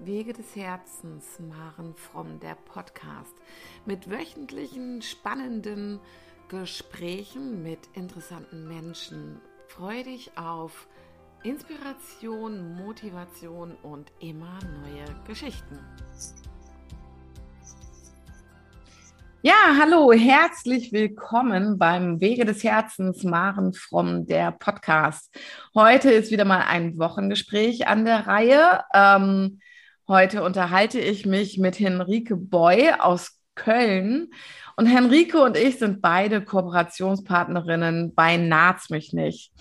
Wege des Herzens, Maren Fromm, der Podcast mit wöchentlichen spannenden Gesprächen mit interessanten Menschen. Freue dich auf Inspiration, Motivation und immer neue Geschichten. Ja, hallo, herzlich willkommen beim Wege des Herzens, Maren Fromm, der Podcast. Heute ist wieder mal ein Wochengespräch an der Reihe. Ähm, Heute unterhalte ich mich mit Henrike Boy aus Köln. Und Henrike und ich sind beide Kooperationspartnerinnen bei Naz mich nicht.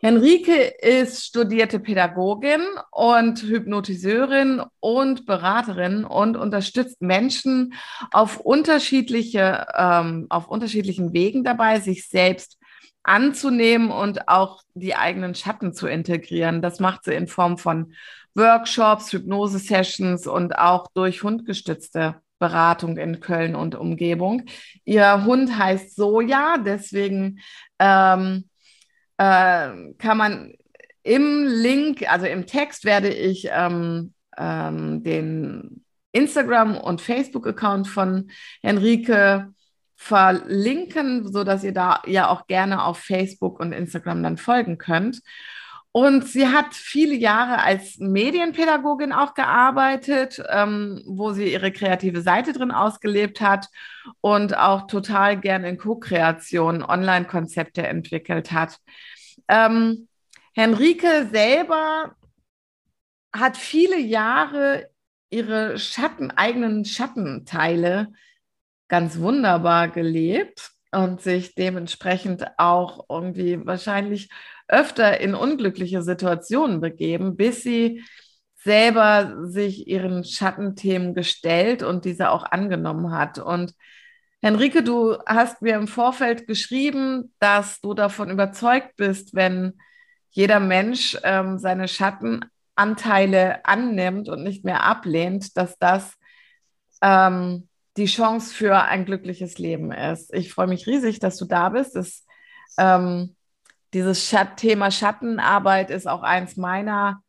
Henrike ist studierte Pädagogin und Hypnotiseurin und Beraterin und unterstützt Menschen auf unterschiedliche, ähm, auf unterschiedlichen Wegen dabei, sich selbst anzunehmen und auch die eigenen Schatten zu integrieren. Das macht sie in Form von Workshops, Hypnose-Sessions und auch durch hundgestützte Beratung in Köln und Umgebung. Ihr Hund heißt Soja, deswegen ähm, äh, kann man im Link, also im Text werde ich ähm, ähm, den Instagram- und Facebook-Account von Henrike verlinken, sodass ihr da ja auch gerne auf Facebook und Instagram dann folgen könnt. Und sie hat viele Jahre als Medienpädagogin auch gearbeitet, ähm, wo sie ihre kreative Seite drin ausgelebt hat und auch total gerne in Co-Kreation Online-Konzepte entwickelt hat. Ähm, Henrike selber hat viele Jahre ihre Schatten, eigenen Schattenteile ganz wunderbar gelebt und sich dementsprechend auch irgendwie wahrscheinlich öfter in unglückliche Situationen begeben, bis sie selber sich ihren Schattenthemen gestellt und diese auch angenommen hat. Und Henrike, du hast mir im Vorfeld geschrieben, dass du davon überzeugt bist, wenn jeder Mensch ähm, seine Schattenanteile annimmt und nicht mehr ablehnt, dass das ähm, die Chance für ein glückliches Leben ist. Ich freue mich riesig, dass du da bist. Es ähm, dieses Schat Thema Schattenarbeit ist auch eins meiner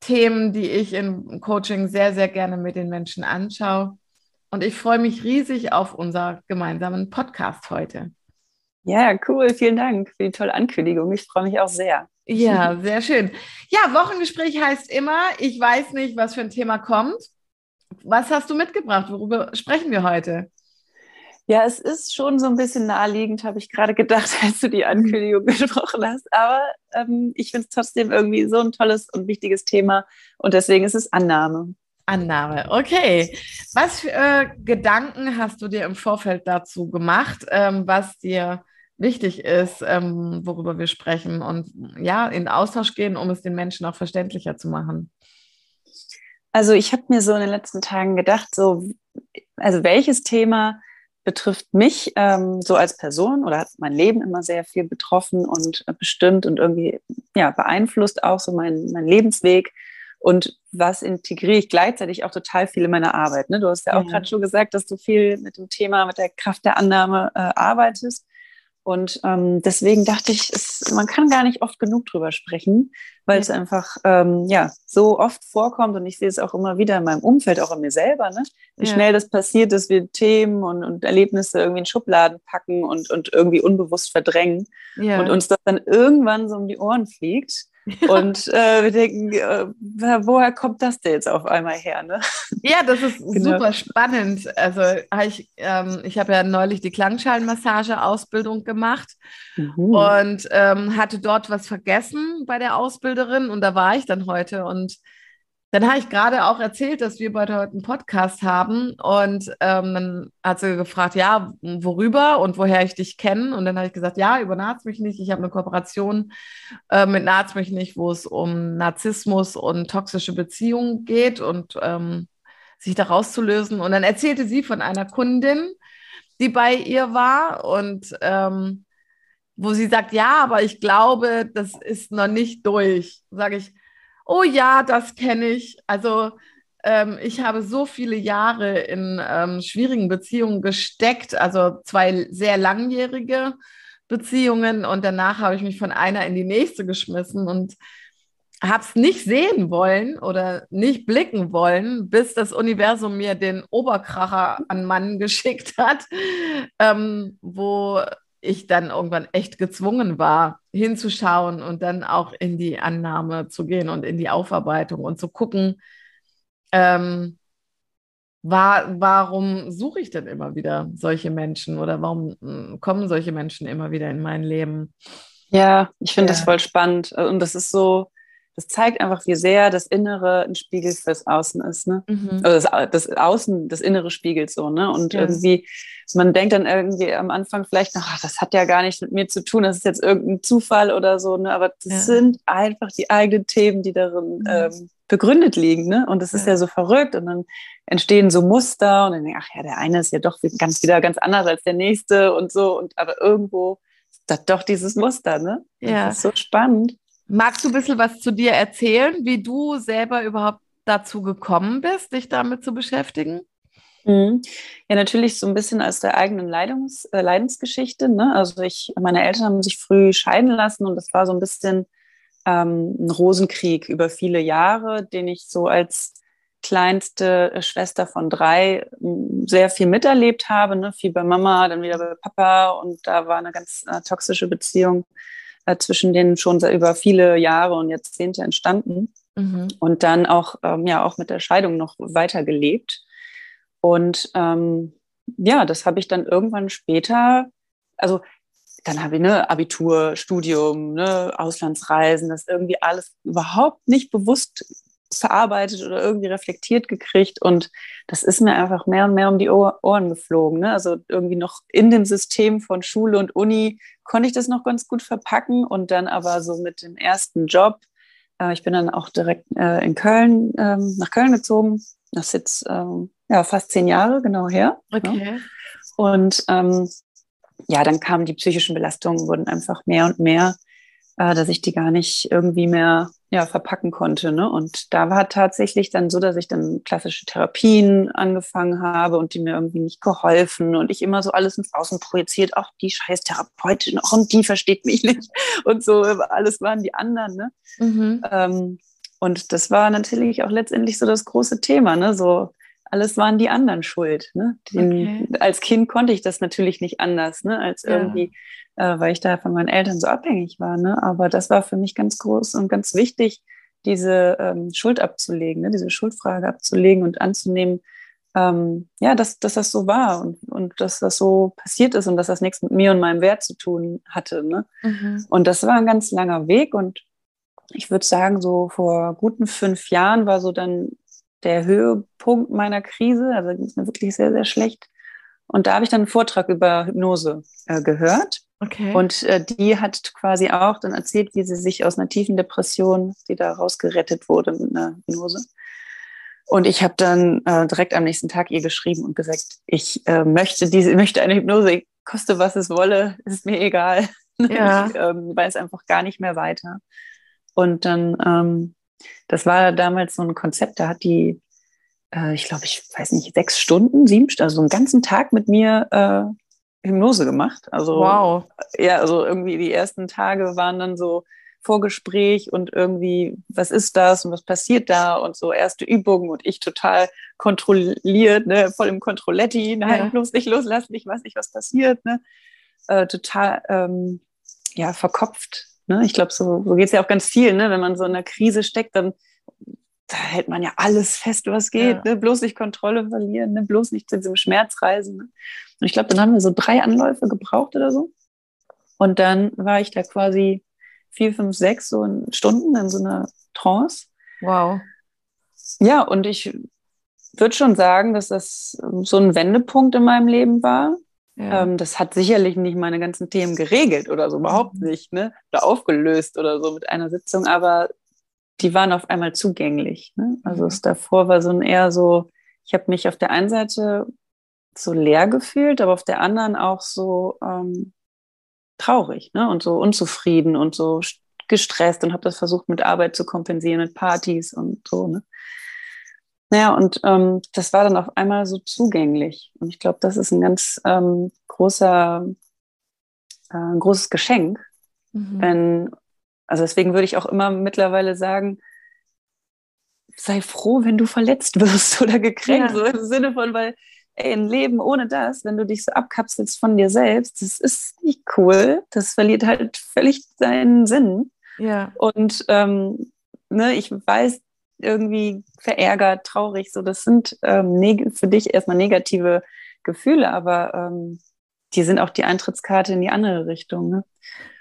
Themen, die ich im Coaching sehr, sehr gerne mit den Menschen anschaue. Und ich freue mich riesig auf unser gemeinsamen Podcast heute. Ja, cool. Vielen Dank für die tolle Ankündigung. Ich freue mich auch sehr. Ja, sehr schön. Ja, Wochengespräch heißt immer, ich weiß nicht, was für ein Thema kommt. Was hast du mitgebracht? Worüber sprechen wir heute? Ja, es ist schon so ein bisschen naheliegend, habe ich gerade gedacht, als du die Ankündigung gesprochen hast. Aber ähm, ich finde es trotzdem irgendwie so ein tolles und wichtiges Thema und deswegen ist es Annahme. Annahme, okay. Was für äh, Gedanken hast du dir im Vorfeld dazu gemacht, ähm, was dir wichtig ist, ähm, worüber wir sprechen und ja, in Austausch gehen, um es den Menschen auch verständlicher zu machen? Also ich habe mir so in den letzten Tagen gedacht, so, also welches Thema betrifft mich ähm, so als Person oder hat mein Leben immer sehr viel betroffen und bestimmt und irgendwie ja, beeinflusst auch so mein, mein Lebensweg. Und was integriere ich gleichzeitig auch total viel in meiner Arbeit. Ne? Du hast ja auch ja. gerade schon gesagt, dass du viel mit dem Thema, mit der Kraft der Annahme äh, arbeitest. Und ähm, deswegen dachte ich, es, man kann gar nicht oft genug drüber sprechen, weil es einfach ähm, ja so oft vorkommt und ich sehe es auch immer wieder in meinem Umfeld, auch in mir selber, ne? wie ja. schnell das passiert, dass wir Themen und, und, Erlebnisse irgendwie in Schubladen packen und, und irgendwie unbewusst verdrängen ja. und uns das dann irgendwann so um die Ohren fliegt. Und äh, wir denken, äh, woher kommt das denn jetzt auf einmal her? Ne? Ja, das ist genau. super spannend. Also ich, ähm, ich habe ja neulich die Klangschalenmassage-Ausbildung gemacht mhm. und ähm, hatte dort was vergessen bei der Ausbilderin und da war ich dann heute und dann habe ich gerade auch erzählt, dass wir heute einen Podcast haben und ähm, dann hat sie gefragt, ja, worüber und woher ich dich kenne. Und dann habe ich gesagt, ja, über Naz mich nicht. Ich habe eine Kooperation äh, mit Naz mich nicht, wo es um Narzissmus und toxische Beziehungen geht und ähm, sich da rauszulösen. Und dann erzählte sie von einer Kundin, die bei ihr war und ähm, wo sie sagt, ja, aber ich glaube, das ist noch nicht durch. Sage ich, Oh ja, das kenne ich. Also ähm, ich habe so viele Jahre in ähm, schwierigen Beziehungen gesteckt, also zwei sehr langjährige Beziehungen und danach habe ich mich von einer in die nächste geschmissen und habe es nicht sehen wollen oder nicht blicken wollen, bis das Universum mir den Oberkracher an Mann geschickt hat, ähm, wo ich dann irgendwann echt gezwungen war, hinzuschauen und dann auch in die Annahme zu gehen und in die Aufarbeitung und zu gucken, ähm, war, warum suche ich denn immer wieder solche Menschen oder warum hm, kommen solche Menschen immer wieder in mein Leben? Ja, ich finde ja. das voll spannend. Und das ist so, das zeigt einfach, wie sehr das Innere ein Spiegel fürs Außen ist. Ne? Mhm. Also das, das, Außen, das Innere spiegelt so. Ne? Und ja. irgendwie, man denkt dann irgendwie am Anfang vielleicht noch, ach, das hat ja gar nichts mit mir zu tun, das ist jetzt irgendein Zufall oder so. Ne? Aber das ja. sind einfach die eigenen Themen, die darin mhm. ähm, begründet liegen. Ne? Und das ist ja. ja so verrückt. Und dann entstehen so Muster und dann denke ich, ach ja, der eine ist ja doch ganz wieder ganz anders als der nächste und so. Und aber irgendwo ist das doch dieses Muster, ne? Ja. Das ist so spannend. Magst du ein bisschen was zu dir erzählen, wie du selber überhaupt dazu gekommen bist, dich damit zu beschäftigen? Mhm. Ja, natürlich so ein bisschen aus der eigenen Leidungs, äh, Leidensgeschichte. Ne? Also ich, meine Eltern haben sich früh scheiden lassen und das war so ein bisschen ähm, ein Rosenkrieg über viele Jahre, den ich so als kleinste Schwester von drei sehr viel miterlebt habe. Ne? Viel bei Mama, dann wieder bei Papa und da war eine ganz äh, toxische Beziehung äh, zwischen denen schon über viele Jahre und Jahrzehnte entstanden. Mhm. Und dann auch, ähm, ja, auch mit der Scheidung noch weiter gelebt. Und ähm, ja, das habe ich dann irgendwann später, also dann habe ich ne Abitur, Studium, ne, Auslandsreisen, das irgendwie alles überhaupt nicht bewusst verarbeitet oder irgendwie reflektiert gekriegt. Und das ist mir einfach mehr und mehr um die Ohren geflogen. Ne? Also irgendwie noch in dem System von Schule und Uni konnte ich das noch ganz gut verpacken. Und dann aber so mit dem ersten Job, äh, ich bin dann auch direkt äh, in Köln, ähm, nach Köln gezogen. Das ist jetzt ähm, ja, fast zehn Jahre genau her. Ne? Okay. Ne? Und ähm, ja, dann kamen die psychischen Belastungen, wurden einfach mehr und mehr, äh, dass ich die gar nicht irgendwie mehr ja, verpacken konnte. Ne? Und da war tatsächlich dann so, dass ich dann klassische Therapien angefangen habe und die mir irgendwie nicht geholfen und ich immer so alles ins Außen projiziert, auch die scheiß Therapeutin, auch und die versteht mich nicht und so, alles waren die anderen. Ne? Mhm. Ähm, und das war natürlich auch letztendlich so das große Thema, ne? so alles waren die anderen schuld. Ne? Den, okay. Als Kind konnte ich das natürlich nicht anders, ne? als ja. irgendwie äh, weil ich da von meinen Eltern so abhängig war. Ne? Aber das war für mich ganz groß und ganz wichtig, diese ähm, Schuld abzulegen, ne? diese Schuldfrage abzulegen und anzunehmen, ähm, ja, dass, dass das so war und, und dass das so passiert ist und dass das nichts mit mir und meinem Wert zu tun hatte. Ne? Mhm. Und das war ein ganz langer Weg und ich würde sagen, so vor guten fünf Jahren war so dann der Höhepunkt meiner Krise. Also ging es mir wirklich sehr, sehr schlecht. Und da habe ich dann einen Vortrag über Hypnose äh, gehört. Okay. Und äh, die hat quasi auch dann erzählt, wie sie sich aus einer tiefen Depression, die da rausgerettet wurde mit einer Hypnose. Und ich habe dann äh, direkt am nächsten Tag ihr geschrieben und gesagt, ich äh, möchte diese, möchte eine Hypnose, koste was es wolle, ist mir egal. Ja. ich ähm, weiß einfach gar nicht mehr weiter. Und dann, ähm, das war damals so ein Konzept, da hat die, äh, ich glaube, ich weiß nicht, sechs Stunden, sieben Stunden, also einen ganzen Tag mit mir äh, Hypnose gemacht. Also, wow. Ja, also irgendwie die ersten Tage waren dann so Vorgespräch und irgendwie, was ist das und was passiert da und so erste Übungen und ich total kontrolliert, ne, voll im Kontrolletti, nein, ja. bloß nicht loslassen, ich weiß nicht, was passiert, ne, äh, total, ähm, ja, verkopft, ne, ich glaube, so, so geht es ja auch ganz viel, ne, wenn man so in einer Krise steckt, dann da hält man ja alles fest, was geht, ja. ne? bloß nicht Kontrolle verlieren, ne? bloß nicht zu diesem Schmerz reisen. Ne? Und ich glaube, dann haben wir so drei Anläufe gebraucht oder so. Und dann war ich da quasi vier, fünf, sechs so in Stunden in so einer Trance. Wow. Ja, und ich würde schon sagen, dass das so ein Wendepunkt in meinem Leben war. Ja. Ähm, das hat sicherlich nicht meine ganzen Themen geregelt oder so, überhaupt mhm. nicht, ne? Oder aufgelöst oder so mit einer Sitzung, aber die waren auf einmal zugänglich. Ne? Also mhm. es davor war so ein eher so, ich habe mich auf der einen Seite so leer gefühlt, aber auf der anderen auch so ähm, traurig ne? und so unzufrieden und so gestresst und habe das versucht mit Arbeit zu kompensieren, mit Partys und so. Ne? Naja, und ähm, das war dann auf einmal so zugänglich. Und ich glaube, das ist ein ganz ähm, großer, äh, großes Geschenk, mhm. wenn Also deswegen würde ich auch immer mittlerweile sagen, sei froh, wenn du verletzt wirst oder gekränkt, ja. so im Sinne von, weil ey, ein Leben ohne das, wenn du dich so abkapselst von dir selbst, das ist nicht cool. Das verliert halt völlig seinen Sinn. Ja. Und ähm, ne, ich weiß, irgendwie verärgert, traurig, so das sind ähm, für dich erstmal negative Gefühle, aber ähm, die sind auch die Eintrittskarte in die andere Richtung. Ne?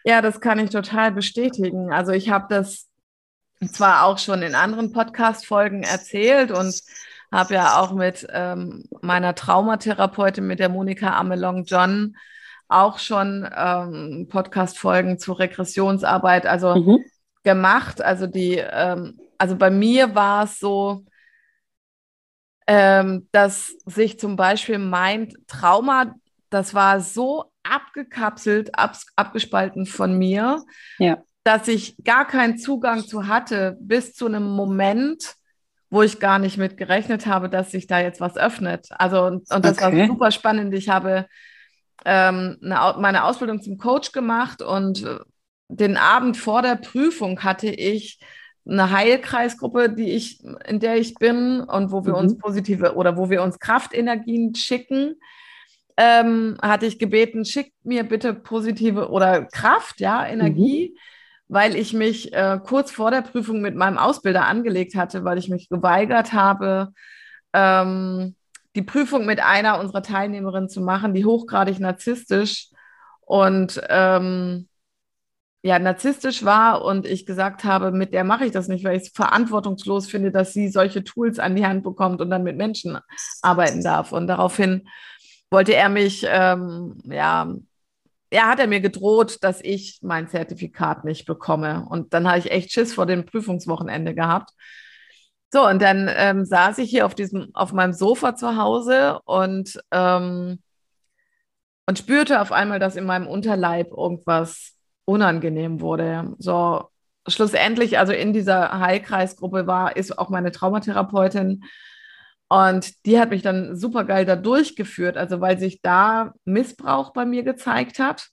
Ja, das kann ich total bestätigen. Also ich habe das zwar auch schon in anderen Podcast-Folgen erzählt und habe ja auch mit ähm, meiner Traumatherapeutin, mit der Monika Amelong John, auch schon ähm, Podcast-Folgen zu Regressionsarbeit also mhm. Gemacht. Also die, ähm, also bei mir war es so, ähm, dass sich zum Beispiel mein Trauma, das war so abgekapselt, ab, abgespalten von mir, ja. dass ich gar keinen Zugang zu hatte bis zu einem Moment, wo ich gar nicht mit gerechnet habe, dass sich da jetzt was öffnet. Also, und, und das okay. war super spannend. Ich habe ähm, eine, meine Ausbildung zum Coach gemacht und äh, den Abend vor der Prüfung hatte ich eine Heilkreisgruppe, die ich, in der ich bin und wo wir mhm. uns positive oder wo wir uns Kraftenergien schicken. Ähm, hatte ich gebeten, schickt mir bitte positive oder Kraft, ja, Energie. Mhm weil ich mich äh, kurz vor der Prüfung mit meinem Ausbilder angelegt hatte, weil ich mich geweigert habe, ähm, die Prüfung mit einer unserer Teilnehmerinnen zu machen, die hochgradig narzisstisch und ähm, ja, narzisstisch war und ich gesagt habe, mit der mache ich das nicht, weil ich es verantwortungslos finde, dass sie solche Tools an die Hand bekommt und dann mit Menschen arbeiten darf. Und daraufhin wollte er mich ähm, ja ja, hat er mir gedroht, dass ich mein Zertifikat nicht bekomme. Und dann habe ich echt Schiss vor dem Prüfungswochenende gehabt. So, und dann ähm, saß ich hier auf diesem, auf meinem Sofa zu Hause und, ähm, und spürte auf einmal, dass in meinem Unterleib irgendwas unangenehm wurde. So, schlussendlich, also in dieser Heilkreisgruppe war, ist auch meine Traumatherapeutin und die hat mich dann super geil da durchgeführt, also weil sich da Missbrauch bei mir gezeigt hat.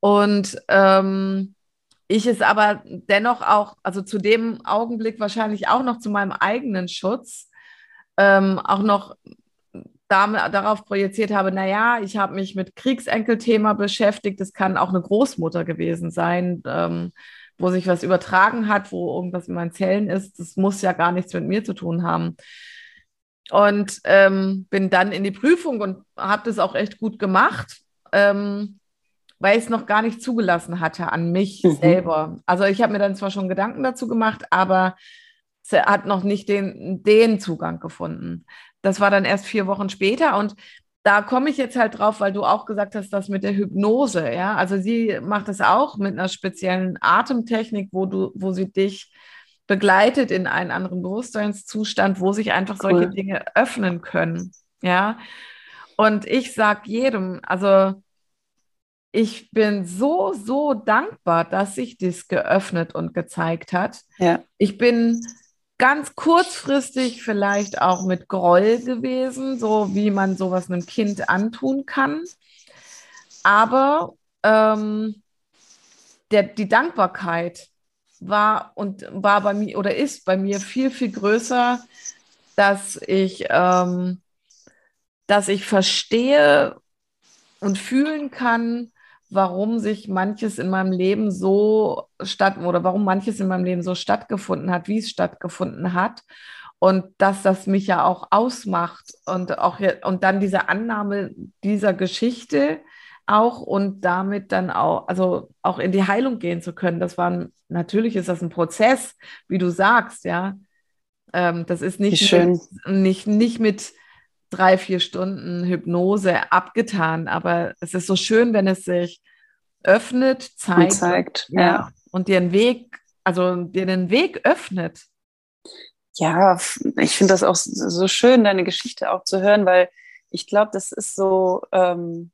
Und ähm, ich es aber dennoch auch, also zu dem Augenblick wahrscheinlich auch noch zu meinem eigenen Schutz, ähm, auch noch darauf projiziert habe, naja, ich habe mich mit Kriegsenkelthema beschäftigt, es kann auch eine Großmutter gewesen sein, ähm, wo sich was übertragen hat, wo irgendwas in meinen Zellen ist. Das muss ja gar nichts mit mir zu tun haben. Und ähm, bin dann in die Prüfung und habe das auch echt gut gemacht, ähm, weil ich es noch gar nicht zugelassen hatte an mich mhm. selber. Also ich habe mir dann zwar schon Gedanken dazu gemacht, aber hat noch nicht den, den Zugang gefunden. Das war dann erst vier Wochen später und da komme ich jetzt halt drauf, weil du auch gesagt hast, das mit der Hypnose, ja. Also sie macht es auch mit einer speziellen Atemtechnik, wo du, wo sie dich begleitet in einen anderen Bewusstseinszustand, wo sich einfach cool. solche Dinge öffnen können. Ja. Und ich sage jedem, also ich bin so, so dankbar, dass sich das geöffnet und gezeigt hat. Ja. Ich bin ganz kurzfristig vielleicht auch mit Groll gewesen, so wie man sowas einem Kind antun kann. Aber ähm, der, die Dankbarkeit, war und war bei mir oder ist bei mir viel, viel größer, dass ich, ähm, dass ich verstehe und fühlen kann, warum sich manches in meinem Leben so statt oder warum manches in meinem Leben so stattgefunden hat, wie es stattgefunden hat und dass das mich ja auch ausmacht und auch und dann diese Annahme dieser Geschichte auch und damit dann auch, also auch in die Heilung gehen zu können. Das war natürlich ist das ein Prozess, wie du sagst, ja. Ähm, das ist nicht mit, nicht, nicht mit drei, vier Stunden Hypnose abgetan, aber es ist so schön, wenn es sich öffnet, zeigt, und, zeigt, ja, ja. und dir einen Weg, also dir den Weg öffnet. Ja, ich finde das auch so schön, deine Geschichte auch zu hören, weil ich glaube, das ist so, ähm,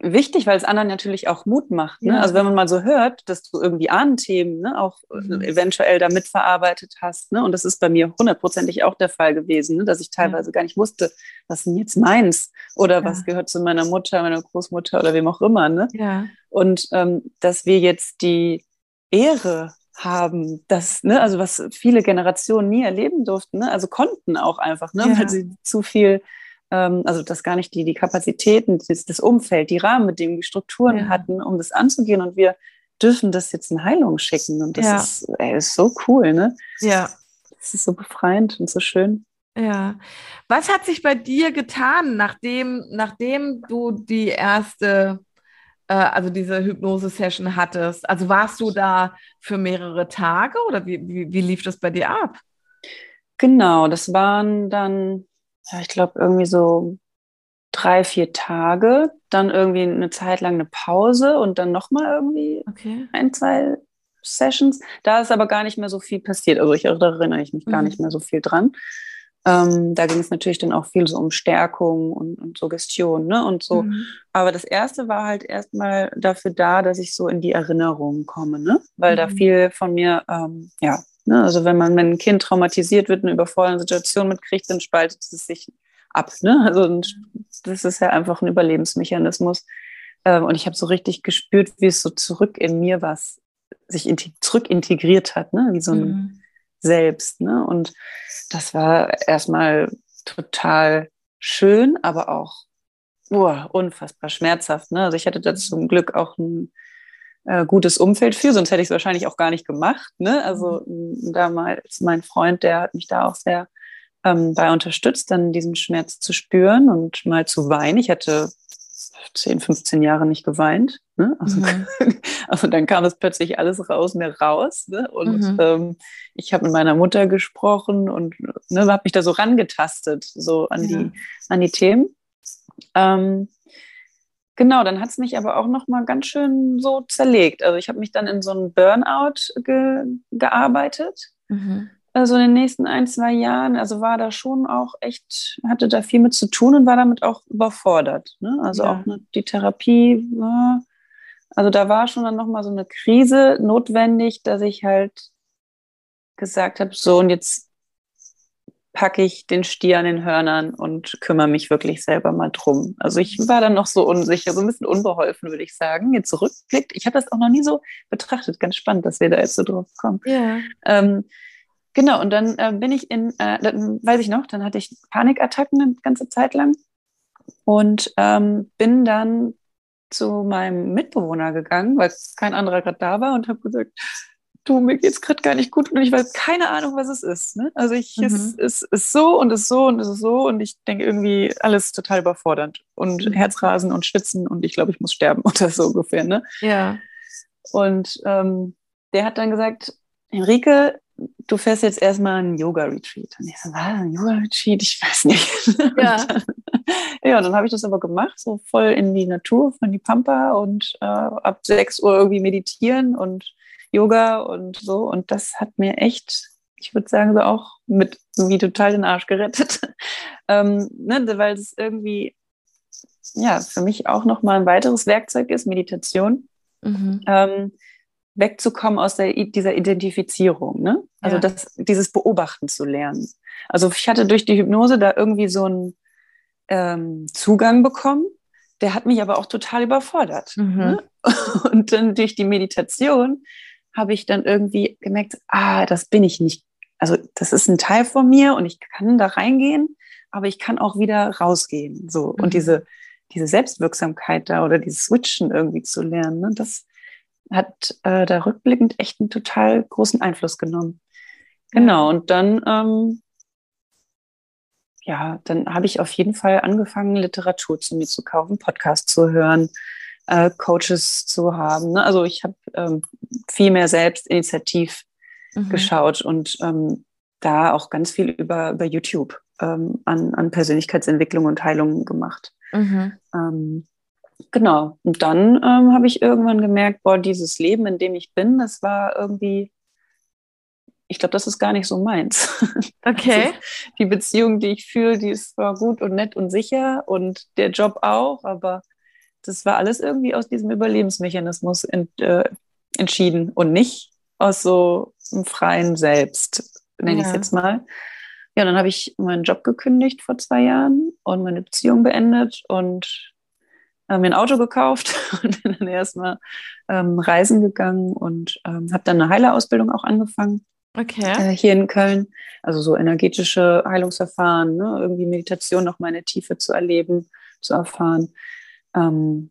wichtig, weil es anderen natürlich auch Mut macht. Ne? Ja. Also wenn man mal so hört, dass du irgendwie Ahnenthemen ne, auch mhm. eventuell da mitverarbeitet hast. Ne? Und das ist bei mir hundertprozentig auch der Fall gewesen, ne? dass ich teilweise ja. gar nicht wusste, was denn jetzt meins oder ja. was gehört zu meiner Mutter, meiner Großmutter oder wem auch immer. Ne? Ja. Und ähm, dass wir jetzt die Ehre haben, das, ne, also was viele Generationen nie erleben durften, ne, also konnten auch einfach, ne, weil sie zu viel, also das gar nicht die, die Kapazitäten, das, das Umfeld, die Rahmenbedingungen, die Strukturen ja. hatten, um das anzugehen und wir dürfen das jetzt in Heilung schicken und das ja. ist, ey, ist so cool, ne? Ja. Das ist so befreiend und so schön. Ja. Was hat sich bei dir getan, nachdem, nachdem du die erste äh, also diese Hypnose-Session hattest? Also warst du da für mehrere Tage oder wie, wie, wie lief das bei dir ab? Genau, das waren dann, ja, ich glaube, irgendwie so drei, vier Tage, dann irgendwie eine Zeit lang eine Pause und dann nochmal irgendwie okay. ein, zwei Sessions. Da ist aber gar nicht mehr so viel passiert. Also ich erinnere ich mich mhm. gar nicht mehr so viel dran. Ähm, da ging es natürlich dann auch viel so um Stärkung und, und Suggestion ne? und so. Mhm. Aber das erste war halt erstmal dafür da, dass ich so in die Erinnerung komme, ne? weil mhm. da viel von mir, ähm, ja, ne? also wenn man, wenn ein Kind traumatisiert wird, eine überfordernde Situation mitkriegt, dann spaltet es sich ab. Ne? Also das ist ja einfach ein Überlebensmechanismus. Ähm, und ich habe so richtig gespürt, wie es so zurück in mir was sich zurück integriert hat, ne? wie so ein mhm. Selbst. Ne? Und das war erstmal total schön, aber auch oh, unfassbar schmerzhaft. Ne? Also ich hatte da zum Glück auch ein äh, gutes Umfeld für, sonst hätte ich es wahrscheinlich auch gar nicht gemacht. Ne? Also mhm. damals mein Freund, der hat mich da auch sehr ähm, bei unterstützt, dann diesen Schmerz zu spüren und mal zu weinen. Ich hatte 10, 15 Jahre nicht geweint. Ne? Also, mhm. also, dann kam es plötzlich alles raus mir raus. Ne? Und mhm. ähm, ich habe mit meiner Mutter gesprochen und ne, habe mich da so rangetastet, so an, ja. die, an die Themen. Ähm, genau, dann hat es mich aber auch noch mal ganz schön so zerlegt. Also ich habe mich dann in so einen Burnout ge gearbeitet. Mhm also in den nächsten ein, zwei Jahren, also war da schon auch echt, hatte da viel mit zu tun und war damit auch überfordert. Ne? Also ja. auch ne, die Therapie war, also da war schon dann nochmal so eine Krise notwendig, dass ich halt gesagt habe, so und jetzt packe ich den Stier an den Hörnern und kümmere mich wirklich selber mal drum. Also ich war dann noch so unsicher, so ein bisschen unbeholfen, würde ich sagen. Jetzt zurückblickt, ich habe das auch noch nie so betrachtet. Ganz spannend, dass wir da jetzt so drauf kommen. Ja. Ähm, Genau, und dann äh, bin ich in, äh, dann weiß ich noch, dann hatte ich Panikattacken eine ganze Zeit lang und ähm, bin dann zu meinem Mitbewohner gegangen, weil kein anderer gerade da war und habe gesagt, du, mir geht's gerade gar nicht gut und ich weiß keine Ahnung, was es ist. Ne? Also ich, mhm. es, es ist so und es ist so und es ist so und ich denke irgendwie alles total überfordernd und mhm. Herzrasen und Schwitzen und ich glaube, ich muss sterben oder so ungefähr. Ne? Ja. Und ähm, der hat dann gesagt, Henrike, du fährst jetzt erstmal einen Yoga-Retreat. Und ich so, was, ein Yoga-Retreat? Ich weiß nicht. Ja. dann, ja, dann habe ich das aber gemacht, so voll in die Natur, von die Pampa und äh, ab 6 Uhr irgendwie meditieren und Yoga und so. Und das hat mir echt, ich würde sagen, so auch mit irgendwie total den Arsch gerettet. ähm, ne, weil es irgendwie, ja, für mich auch nochmal ein weiteres Werkzeug ist, Meditation. Mhm. Ähm, wegzukommen aus der, dieser Identifizierung, ne? Also ja. das, dieses Beobachten zu lernen. Also ich hatte durch die Hypnose da irgendwie so einen ähm, Zugang bekommen, der hat mich aber auch total überfordert. Mhm. Ne? Und dann durch die Meditation habe ich dann irgendwie gemerkt, ah, das bin ich nicht. Also das ist ein Teil von mir und ich kann da reingehen, aber ich kann auch wieder rausgehen. So mhm. und diese diese Selbstwirksamkeit da oder dieses Switchen irgendwie zu lernen, ne? das hat äh, da rückblickend echt einen total großen Einfluss genommen. Genau, und dann, ähm, ja, dann habe ich auf jeden Fall angefangen, Literatur zu mir zu kaufen, Podcasts zu hören, äh, Coaches zu haben. Ne? Also ich habe ähm, viel mehr selbst initiativ mhm. geschaut und ähm, da auch ganz viel über, über YouTube ähm, an, an Persönlichkeitsentwicklung und Heilung gemacht. Mhm. Ähm, Genau. Und dann ähm, habe ich irgendwann gemerkt, boah, dieses Leben, in dem ich bin, das war irgendwie, ich glaube, das ist gar nicht so meins. Okay. Die Beziehung, die ich fühle, die ist zwar gut und nett und sicher und der Job auch, aber das war alles irgendwie aus diesem Überlebensmechanismus ent, äh, entschieden und nicht aus so einem freien Selbst, nenne ja. ich es jetzt mal. Ja, dann habe ich meinen Job gekündigt vor zwei Jahren und meine Beziehung beendet und äh, mir ein Auto gekauft und bin dann erstmal ähm, reisen gegangen und ähm, habe dann eine Heilerausbildung auch angefangen. Okay. Äh, hier in Köln. Also so energetische Heilungsverfahren, ne? irgendwie Meditation noch mal in der Tiefe zu erleben, zu erfahren. Ähm,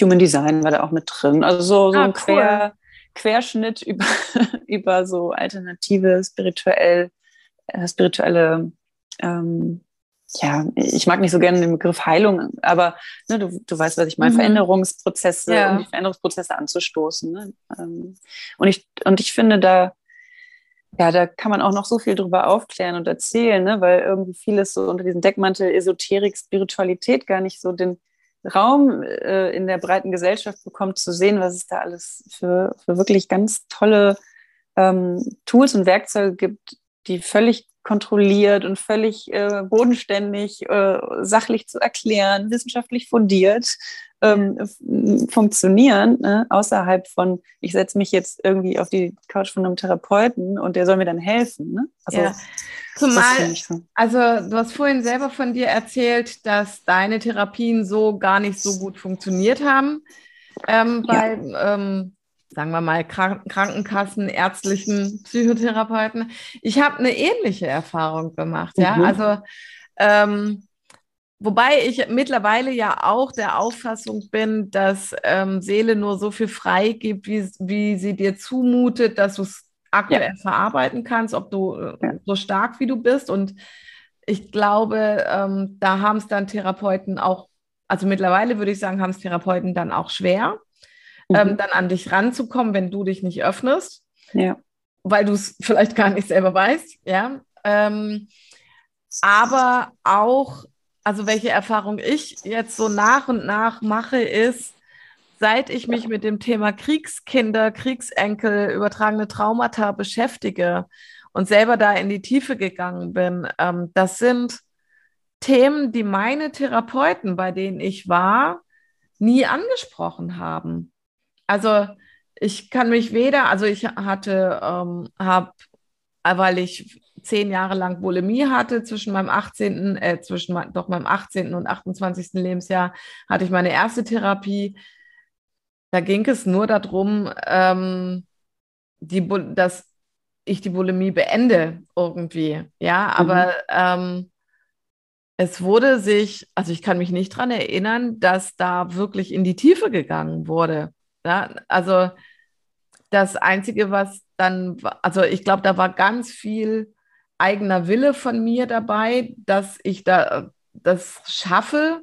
Human Design war da auch mit drin. Also so, so ah, ein cool. Quer, Querschnitt über, über so alternative, spirituell, äh, spirituelle ähm, ja, ich mag nicht so gerne den Begriff Heilung, aber ne, du, du weißt, was ich meine, mhm. Veränderungsprozesse, ja. um die Veränderungsprozesse anzustoßen. Ne? Ähm, und, ich, und ich finde, da, ja, da kann man auch noch so viel drüber aufklären und erzählen, ne? weil irgendwie vieles so unter diesem Deckmantel Esoterik, Spiritualität gar nicht so den Raum äh, in der breiten Gesellschaft bekommt, zu sehen, was es da alles für, für wirklich ganz tolle ähm, Tools und Werkzeuge gibt, die völlig kontrolliert und völlig äh, bodenständig, äh, sachlich zu erklären, wissenschaftlich fundiert ähm, funktionieren, ne? außerhalb von, ich setze mich jetzt irgendwie auf die Couch von einem Therapeuten und der soll mir dann helfen. Ne? Also, ja. Zumal, so. also du hast vorhin selber von dir erzählt, dass deine Therapien so gar nicht so gut funktioniert haben ähm, bei ja. ähm, sagen wir mal, Krankenkassen, ärztlichen Psychotherapeuten. Ich habe eine ähnliche Erfahrung gemacht, ja. Mhm. Also ähm, wobei ich mittlerweile ja auch der Auffassung bin, dass ähm, Seele nur so viel freigibt, wie, wie sie dir zumutet, dass du es aktuell ja. verarbeiten kannst, ob du äh, ja. so stark wie du bist. Und ich glaube, ähm, da haben es dann Therapeuten auch, also mittlerweile würde ich sagen, haben es Therapeuten dann auch schwer ähm, mhm. dann an dich ranzukommen, wenn du dich nicht öffnest. Ja. Weil du es vielleicht gar nicht selber weißt, ja. Ähm, aber auch, also welche Erfahrung ich jetzt so nach und nach mache, ist, seit ich mich mit dem Thema Kriegskinder, Kriegsenkel, übertragene Traumata beschäftige und selber da in die Tiefe gegangen bin, ähm, das sind Themen, die meine Therapeuten, bei denen ich war, nie angesprochen haben. Also ich kann mich weder, also ich hatte, ähm, habe, weil ich zehn Jahre lang Bulimie hatte, zwischen meinem 18., äh, zwischen mein, doch meinem 18. und 28. Lebensjahr hatte ich meine erste Therapie. Da ging es nur darum, ähm, die, dass ich die Bulimie beende irgendwie. Ja, aber mhm. ähm, es wurde sich, also ich kann mich nicht daran erinnern, dass da wirklich in die Tiefe gegangen wurde. Ja, also das Einzige, was dann, also ich glaube, da war ganz viel eigener Wille von mir dabei, dass ich da das schaffe,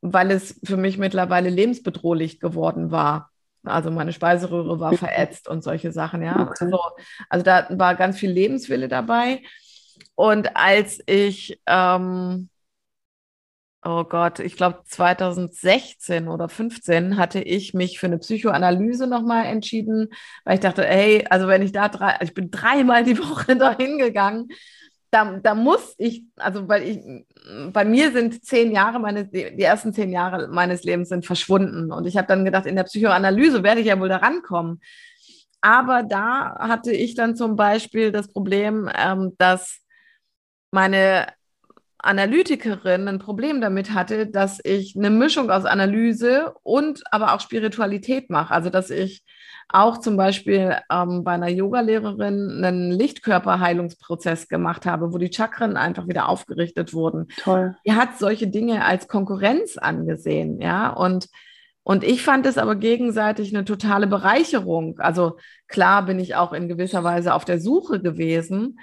weil es für mich mittlerweile lebensbedrohlich geworden war. Also meine Speiseröhre war verätzt und solche Sachen, ja. Okay. Also, also da war ganz viel Lebenswille dabei. Und als ich ähm, oh Gott, ich glaube 2016 oder 15 hatte ich mich für eine Psychoanalyse nochmal entschieden, weil ich dachte, hey, also wenn ich da drei, ich bin dreimal die Woche dahin gegangen, da, da muss ich, also weil ich, bei mir sind zehn Jahre, meine, die ersten zehn Jahre meines Lebens sind verschwunden. Und ich habe dann gedacht, in der Psychoanalyse werde ich ja wohl da rankommen. Aber da hatte ich dann zum Beispiel das Problem, ähm, dass meine Analytikerin ein Problem damit hatte, dass ich eine Mischung aus Analyse und aber auch Spiritualität mache. Also dass ich auch zum Beispiel ähm, bei einer Yogalehrerin einen Lichtkörperheilungsprozess gemacht habe, wo die Chakren einfach wieder aufgerichtet wurden. Toll. Die hat solche Dinge als Konkurrenz angesehen, ja, und und ich fand es aber gegenseitig eine totale Bereicherung. Also klar bin ich auch in gewisser Weise auf der Suche gewesen,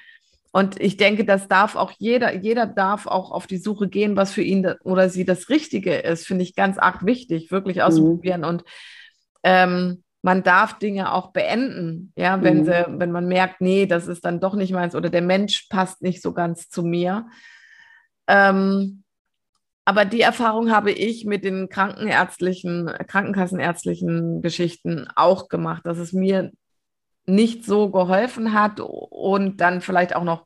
und ich denke, das darf auch jeder, jeder darf auch auf die Suche gehen, was für ihn oder sie das Richtige ist, finde ich ganz arg wichtig, wirklich ausprobieren. Mhm. Und ähm, man darf Dinge auch beenden, ja, wenn mhm. sie, wenn man merkt, nee, das ist dann doch nicht meins oder der Mensch passt nicht so ganz zu mir. Ähm, aber die Erfahrung habe ich mit den krankenärztlichen, krankenkassenärztlichen Geschichten auch gemacht, dass es mir nicht so geholfen hat und dann vielleicht auch noch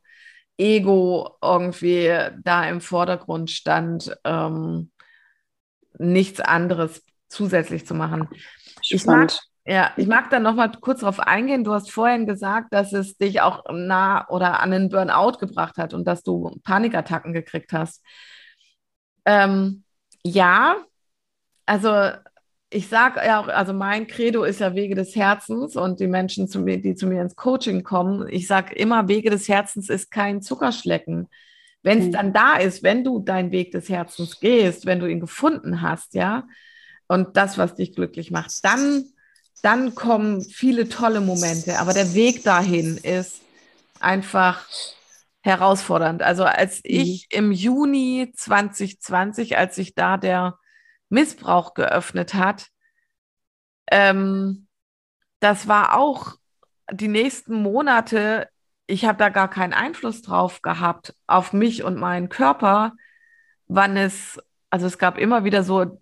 Ego irgendwie da im Vordergrund stand, ähm, nichts anderes zusätzlich zu machen. Ich mag, ja, ich mag dann noch mal kurz darauf eingehen. Du hast vorhin gesagt, dass es dich auch nah oder an den Burnout gebracht hat und dass du Panikattacken gekriegt hast. Ähm, ja, also ich sage ja auch, also mein Credo ist ja Wege des Herzens und die Menschen, zu mir, die zu mir ins Coaching kommen, ich sage immer, Wege des Herzens ist kein Zuckerschlecken. Wenn es mhm. dann da ist, wenn du deinen Weg des Herzens gehst, wenn du ihn gefunden hast, ja, und das, was dich glücklich macht, dann, dann kommen viele tolle Momente. Aber der Weg dahin ist einfach herausfordernd. Also als mhm. ich im Juni 2020, als sich da der Missbrauch geöffnet hat, ähm, das war auch die nächsten Monate, ich habe da gar keinen Einfluss drauf gehabt, auf mich und meinen Körper, wann es, also es gab immer wieder so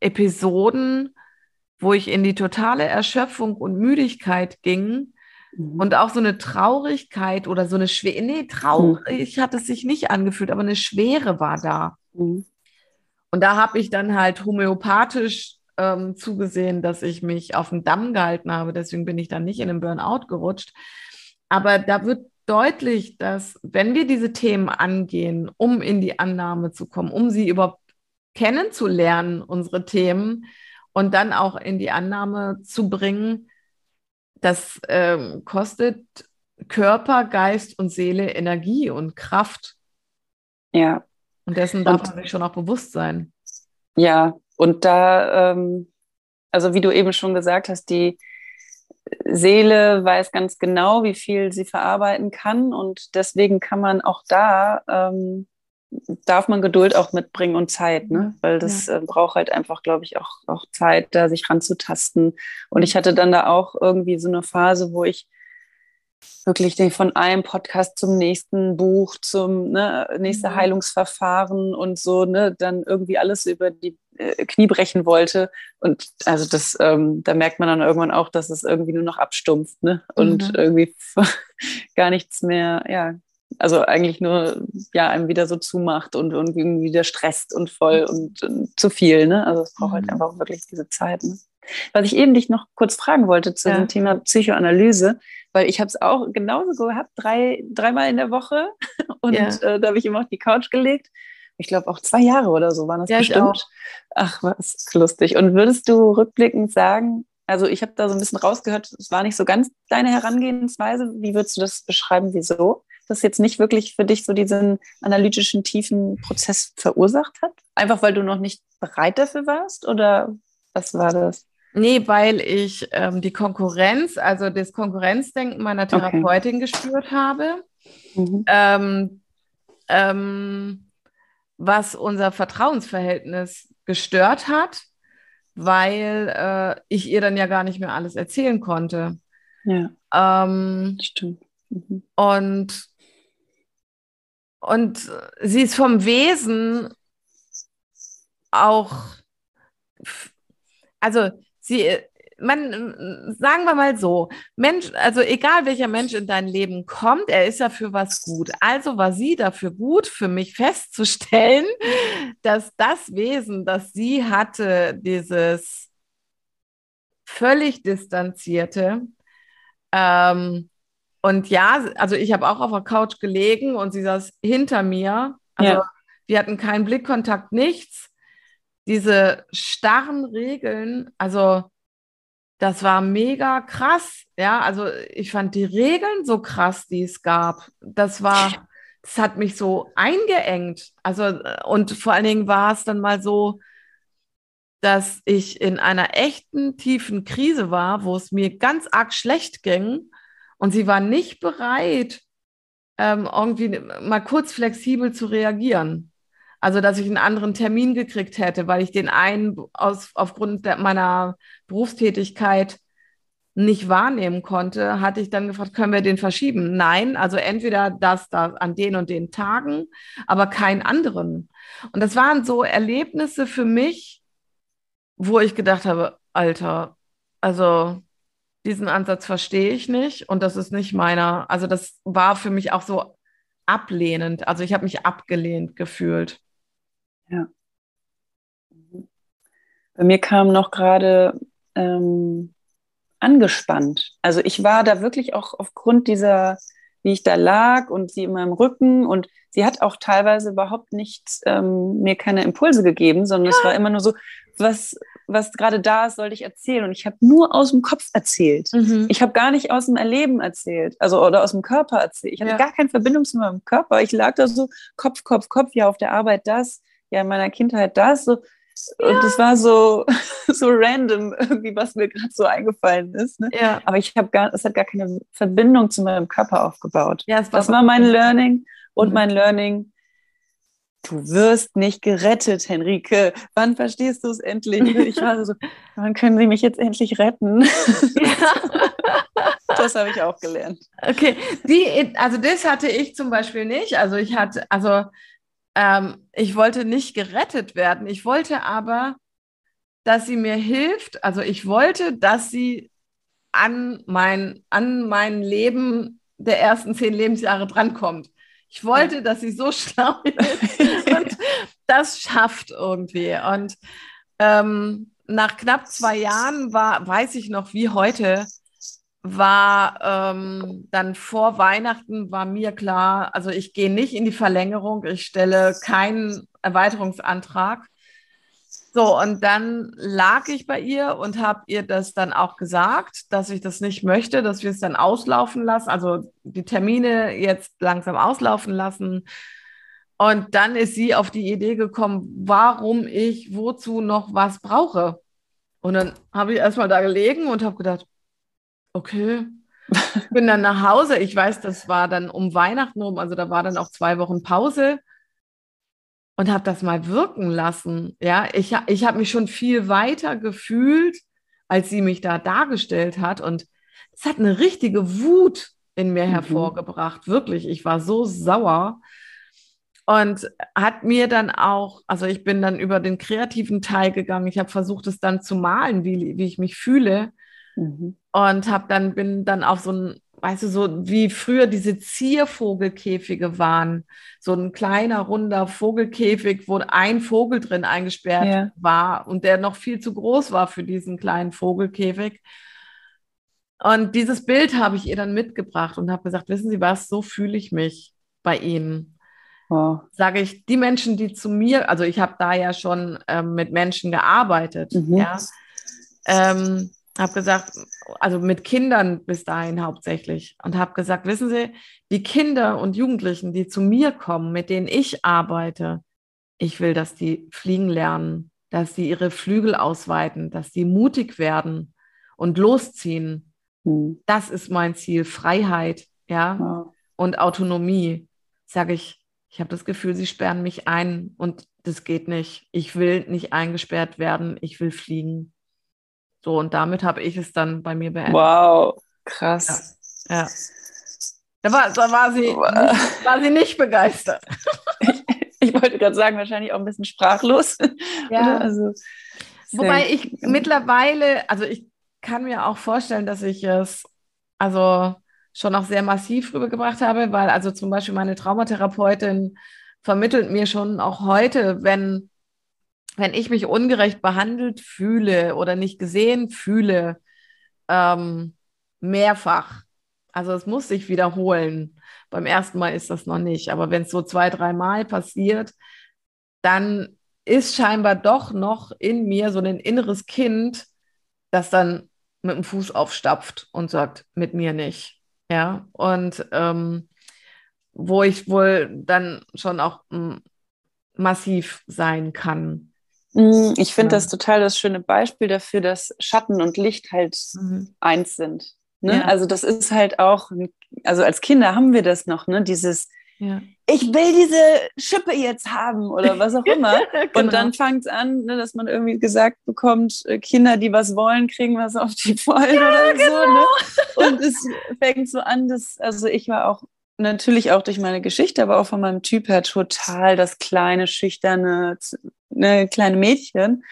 Episoden, wo ich in die totale Erschöpfung und Müdigkeit ging mhm. und auch so eine Traurigkeit oder so eine Schwere, nee, traurig mhm. hat es sich nicht angefühlt, aber eine Schwere war da. Mhm. Und da habe ich dann halt homöopathisch ähm, zugesehen, dass ich mich auf dem Damm gehalten habe. Deswegen bin ich dann nicht in den Burnout gerutscht. Aber da wird deutlich, dass wenn wir diese Themen angehen, um in die Annahme zu kommen, um sie überhaupt kennenzulernen, unsere Themen, und dann auch in die Annahme zu bringen, das ähm, kostet Körper, Geist und Seele Energie und Kraft. Ja. Und dessen darf und, man sich schon auch bewusst sein. Ja, und da, ähm, also wie du eben schon gesagt hast, die Seele weiß ganz genau, wie viel sie verarbeiten kann. Und deswegen kann man auch da, ähm, darf man Geduld auch mitbringen und Zeit, ne? weil das ja. äh, braucht halt einfach, glaube ich, auch, auch Zeit, da sich ranzutasten. Und ich hatte dann da auch irgendwie so eine Phase, wo ich wirklich von einem Podcast zum nächsten Buch, zum ne, nächste mhm. Heilungsverfahren und so, ne, dann irgendwie alles über die äh, Knie brechen wollte. Und also das, ähm, da merkt man dann irgendwann auch, dass es irgendwie nur noch abstumpft, ne? Und mhm. irgendwie gar nichts mehr, ja, also eigentlich nur ja einem wieder so zumacht und, und irgendwie wieder stresst und voll und, und zu viel, ne? Also es braucht halt mhm. halt einfach wirklich diese Zeit. Ne? Was ich eben dich noch kurz fragen wollte zu ja. dem Thema Psychoanalyse, weil ich habe es auch genauso gehabt, drei, dreimal in der Woche. Und ja. äh, da habe ich immer auf die Couch gelegt. Ich glaube auch zwei Jahre oder so waren das ja, bestimmt. Ach, was lustig. Und würdest du rückblickend sagen, also ich habe da so ein bisschen rausgehört, es war nicht so ganz deine Herangehensweise. Wie würdest du das beschreiben? Wieso? Das jetzt nicht wirklich für dich so diesen analytischen, tiefen Prozess verursacht hat? Einfach weil du noch nicht bereit dafür warst? Oder was war das? Nee, weil ich ähm, die Konkurrenz, also das Konkurrenzdenken meiner Therapeutin okay. gespürt habe, mhm. ähm, ähm, was unser Vertrauensverhältnis gestört hat, weil äh, ich ihr dann ja gar nicht mehr alles erzählen konnte. Ja. Ähm, Stimmt. Mhm. Und, und sie ist vom Wesen auch, also sie, man, sagen wir mal so, Mensch, also egal welcher Mensch in dein Leben kommt, er ist ja für was gut. Also war sie dafür gut, für mich festzustellen, dass das Wesen, das sie hatte, dieses völlig distanzierte, ähm, und ja, also ich habe auch auf der Couch gelegen und sie saß hinter mir. Also ja. wir hatten keinen Blickkontakt, nichts diese starren Regeln, also das war mega krass. Ja, also ich fand die Regeln so krass, die es gab. Das war, das hat mich so eingeengt. Also, und vor allen Dingen war es dann mal so, dass ich in einer echten tiefen Krise war, wo es mir ganz arg schlecht ging. Und sie war nicht bereit, ähm, irgendwie mal kurz flexibel zu reagieren. Also, dass ich einen anderen Termin gekriegt hätte, weil ich den einen aus, aufgrund der, meiner Berufstätigkeit nicht wahrnehmen konnte, hatte ich dann gefragt, können wir den verschieben? Nein, also entweder das da an den und den Tagen, aber keinen anderen. Und das waren so Erlebnisse für mich, wo ich gedacht habe, Alter, also diesen Ansatz verstehe ich nicht und das ist nicht meiner. Also das war für mich auch so ablehnend. Also ich habe mich abgelehnt gefühlt. Ja. Bei mir kam noch gerade ähm, angespannt. Also ich war da wirklich auch aufgrund dieser, wie ich da lag und sie in meinem Rücken und sie hat auch teilweise überhaupt nicht ähm, mir keine Impulse gegeben, sondern ja. es war immer nur so, was, was gerade da ist, sollte ich erzählen. Und ich habe nur aus dem Kopf erzählt. Mhm. Ich habe gar nicht aus dem Erleben erzählt, also oder aus dem Körper erzählt. Ich hatte ja. gar keine Verbindung zu meinem Körper. Ich lag da so Kopf, Kopf, Kopf, ja, auf der Arbeit das, ja, in meiner Kindheit das. So. Ja. Und das war so, so random, irgendwie, was mir gerade so eingefallen ist. Ne? Ja. Aber ich habe gar, es hat gar keine Verbindung zu meinem Körper aufgebaut. Ja, war das war mein Learning. Und mhm. mein Learning, du wirst nicht gerettet, Henrike. Wann verstehst du es endlich? Ich war so, wann können sie mich jetzt endlich retten? Ja. Das habe ich auch gelernt. Okay, die, also das hatte ich zum Beispiel nicht. Also ich hatte, also ähm, ich wollte nicht gerettet werden. Ich wollte aber, dass sie mir hilft. Also ich wollte, dass sie an mein, an mein Leben der ersten zehn Lebensjahre drankommt. Ich wollte, dass sie so schlau ist und das schafft irgendwie. Und ähm, nach knapp zwei Jahren war, weiß ich noch wie heute, war ähm, dann vor Weihnachten war mir klar, also ich gehe nicht in die Verlängerung, ich stelle keinen Erweiterungsantrag. So, und dann lag ich bei ihr und habe ihr das dann auch gesagt, dass ich das nicht möchte, dass wir es dann auslaufen lassen, also die Termine jetzt langsam auslaufen lassen. Und dann ist sie auf die Idee gekommen, warum ich wozu noch was brauche. Und dann habe ich erstmal da gelegen und habe gedacht, okay, bin dann nach Hause. Ich weiß, das war dann um Weihnachten rum, also da war dann auch zwei Wochen Pause und habe das mal wirken lassen. Ja, ich, ich habe mich schon viel weiter gefühlt, als sie mich da dargestellt hat. Und es hat eine richtige Wut in mir mhm. hervorgebracht. Wirklich, ich war so sauer. Und hat mir dann auch, also ich bin dann über den kreativen Teil gegangen. Ich habe versucht, es dann zu malen, wie, wie ich mich fühle. Mhm. Und habe dann, bin dann auf so ein weißt du, so wie früher diese Ziervogelkäfige waren. So ein kleiner, runder Vogelkäfig, wo ein Vogel drin eingesperrt ja. war und der noch viel zu groß war für diesen kleinen Vogelkäfig. Und dieses Bild habe ich ihr dann mitgebracht und habe gesagt, wissen Sie was, so fühle ich mich bei Ihnen. Oh. Sage ich, die Menschen, die zu mir, also ich habe da ja schon ähm, mit Menschen gearbeitet, mhm. ja, ähm, habe gesagt, also mit Kindern bis dahin hauptsächlich und habe gesagt, wissen Sie, die Kinder und Jugendlichen, die zu mir kommen, mit denen ich arbeite, ich will, dass die fliegen lernen, dass sie ihre Flügel ausweiten, dass sie mutig werden und losziehen. Mhm. Das ist mein Ziel, Freiheit, ja, ja. und Autonomie. Sage ich, ich habe das Gefühl, sie sperren mich ein und das geht nicht. Ich will nicht eingesperrt werden, ich will fliegen. So, und damit habe ich es dann bei mir beendet. Wow, krass. Ja. ja. Da, war, da war, sie, wow. nicht, war sie nicht begeistert. ich, ich wollte gerade sagen, wahrscheinlich auch ein bisschen sprachlos. Ja. Also, Wobei ich mittlerweile, also ich kann mir auch vorstellen, dass ich es also schon auch sehr massiv rübergebracht habe, weil also zum Beispiel meine Traumatherapeutin vermittelt mir schon auch heute, wenn wenn ich mich ungerecht behandelt fühle oder nicht gesehen fühle, ähm, mehrfach. Also es muss sich wiederholen. Beim ersten Mal ist das noch nicht, aber wenn es so zwei, dreimal passiert, dann ist scheinbar doch noch in mir so ein inneres Kind, das dann mit dem Fuß aufstapft und sagt, mit mir nicht. Ja, und ähm, wo ich wohl dann schon auch m, massiv sein kann. Mm, ich finde ja. das total das schöne Beispiel dafür, dass Schatten und Licht halt mhm. eins sind. Ne? Ja. Also das ist halt auch, also als Kinder haben wir das noch, ne? Dieses, ja. ich will diese Schippe jetzt haben oder was auch immer. genau. Und dann fängt es an, ne, dass man irgendwie gesagt bekommt, äh, Kinder, die was wollen, kriegen was auf die wollen oder genau. so. Ne? Genau. Und es fängt so an, dass, also ich war auch natürlich auch durch meine Geschichte, aber auch von meinem Typ her total das kleine, schüchterne, ne, kleine Mädchen.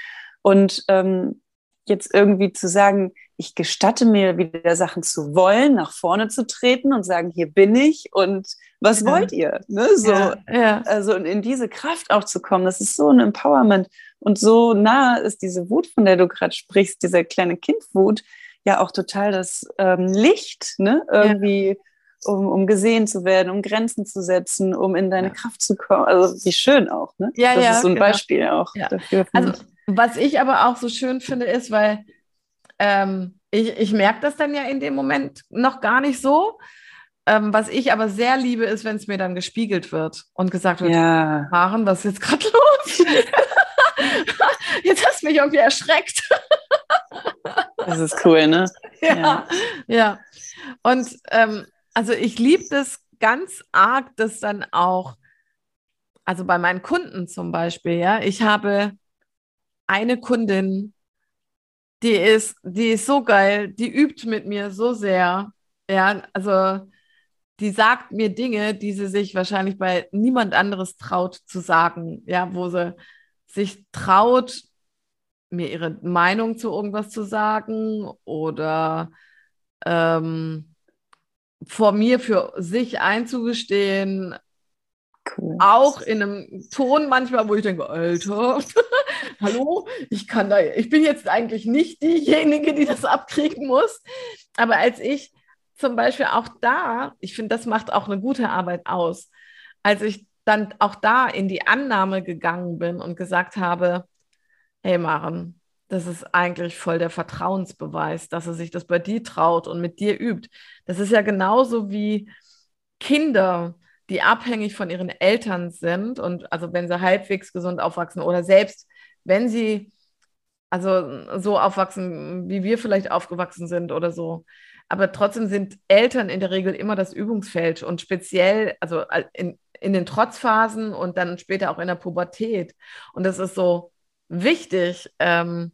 Und ähm, jetzt irgendwie zu sagen, ich gestatte mir wieder Sachen zu wollen, nach vorne zu treten und sagen, hier bin ich und was ja. wollt ihr? Ne? So, ja, ja. Also in diese Kraft auch zu kommen, das ist so ein Empowerment. Und so nah ist diese Wut, von der du gerade sprichst, dieser kleine Kindwut, ja auch total das ähm, Licht, ne? Irgendwie um, um gesehen zu werden, um Grenzen zu setzen, um in deine ja. Kraft zu kommen. Also wie schön auch, ne? Ja, das ja, ist so ein genau. Beispiel auch ja. dafür. Also was ich aber auch so schön finde, ist, weil ähm, ich, ich merke das dann ja in dem Moment noch gar nicht so. Ähm, was ich aber sehr liebe, ist, wenn es mir dann gespiegelt wird und gesagt wird, ja. Maren, was ist jetzt gerade los? jetzt hast du mich irgendwie erschreckt. das ist cool, ne? Ja, ja. ja. Und ähm, also ich liebe das ganz arg, dass dann auch, also bei meinen Kunden zum Beispiel, ja, ich habe eine Kundin, die ist, die ist so geil, die übt mit mir so sehr. Ja, also die sagt mir Dinge, die sie sich wahrscheinlich bei niemand anderes traut zu sagen, ja, wo sie sich traut, mir ihre Meinung zu irgendwas zu sagen oder ähm, vor mir für sich einzugestehen. Cool. Auch in einem Ton manchmal, wo ich denke, Alter, hallo, ich kann da, ich bin jetzt eigentlich nicht diejenige, die das abkriegen muss. Aber als ich zum Beispiel auch da, ich finde, das macht auch eine gute Arbeit aus, als ich dann auch da in die Annahme gegangen bin und gesagt habe, hey Maren, das ist eigentlich voll der Vertrauensbeweis, dass er sich das bei dir traut und mit dir übt. Das ist ja genauso wie Kinder, die abhängig von ihren Eltern sind und also wenn sie halbwegs gesund aufwachsen oder selbst wenn sie also so aufwachsen, wie wir vielleicht aufgewachsen sind oder so. Aber trotzdem sind Eltern in der Regel immer das Übungsfeld und speziell, also in, in den Trotzphasen und dann später auch in der Pubertät. Und das ist so wichtig, ähm,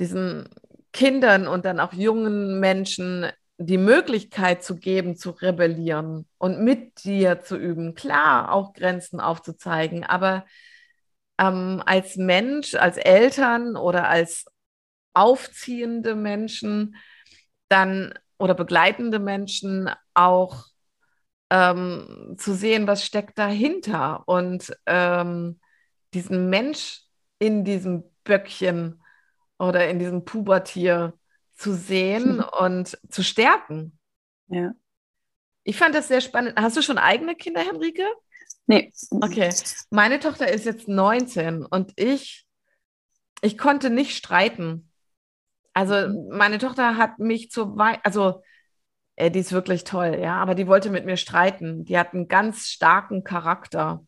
diesen Kindern und dann auch jungen Menschen die Möglichkeit zu geben, zu rebellieren und mit dir zu üben. Klar, auch Grenzen aufzuzeigen, aber ähm, als Mensch, als Eltern oder als aufziehende Menschen dann oder begleitende Menschen auch ähm, zu sehen, was steckt dahinter und ähm, diesen Mensch in diesem Böckchen oder in diesem Pubertier zu sehen und zu stärken. Ja. Ich fand das sehr spannend. Hast du schon eigene Kinder, Henrike? Nee. Okay. Meine Tochter ist jetzt 19 und ich, ich konnte nicht streiten. Also meine Tochter hat mich zu weit, also äh, die ist wirklich toll, ja, aber die wollte mit mir streiten. Die hat einen ganz starken Charakter.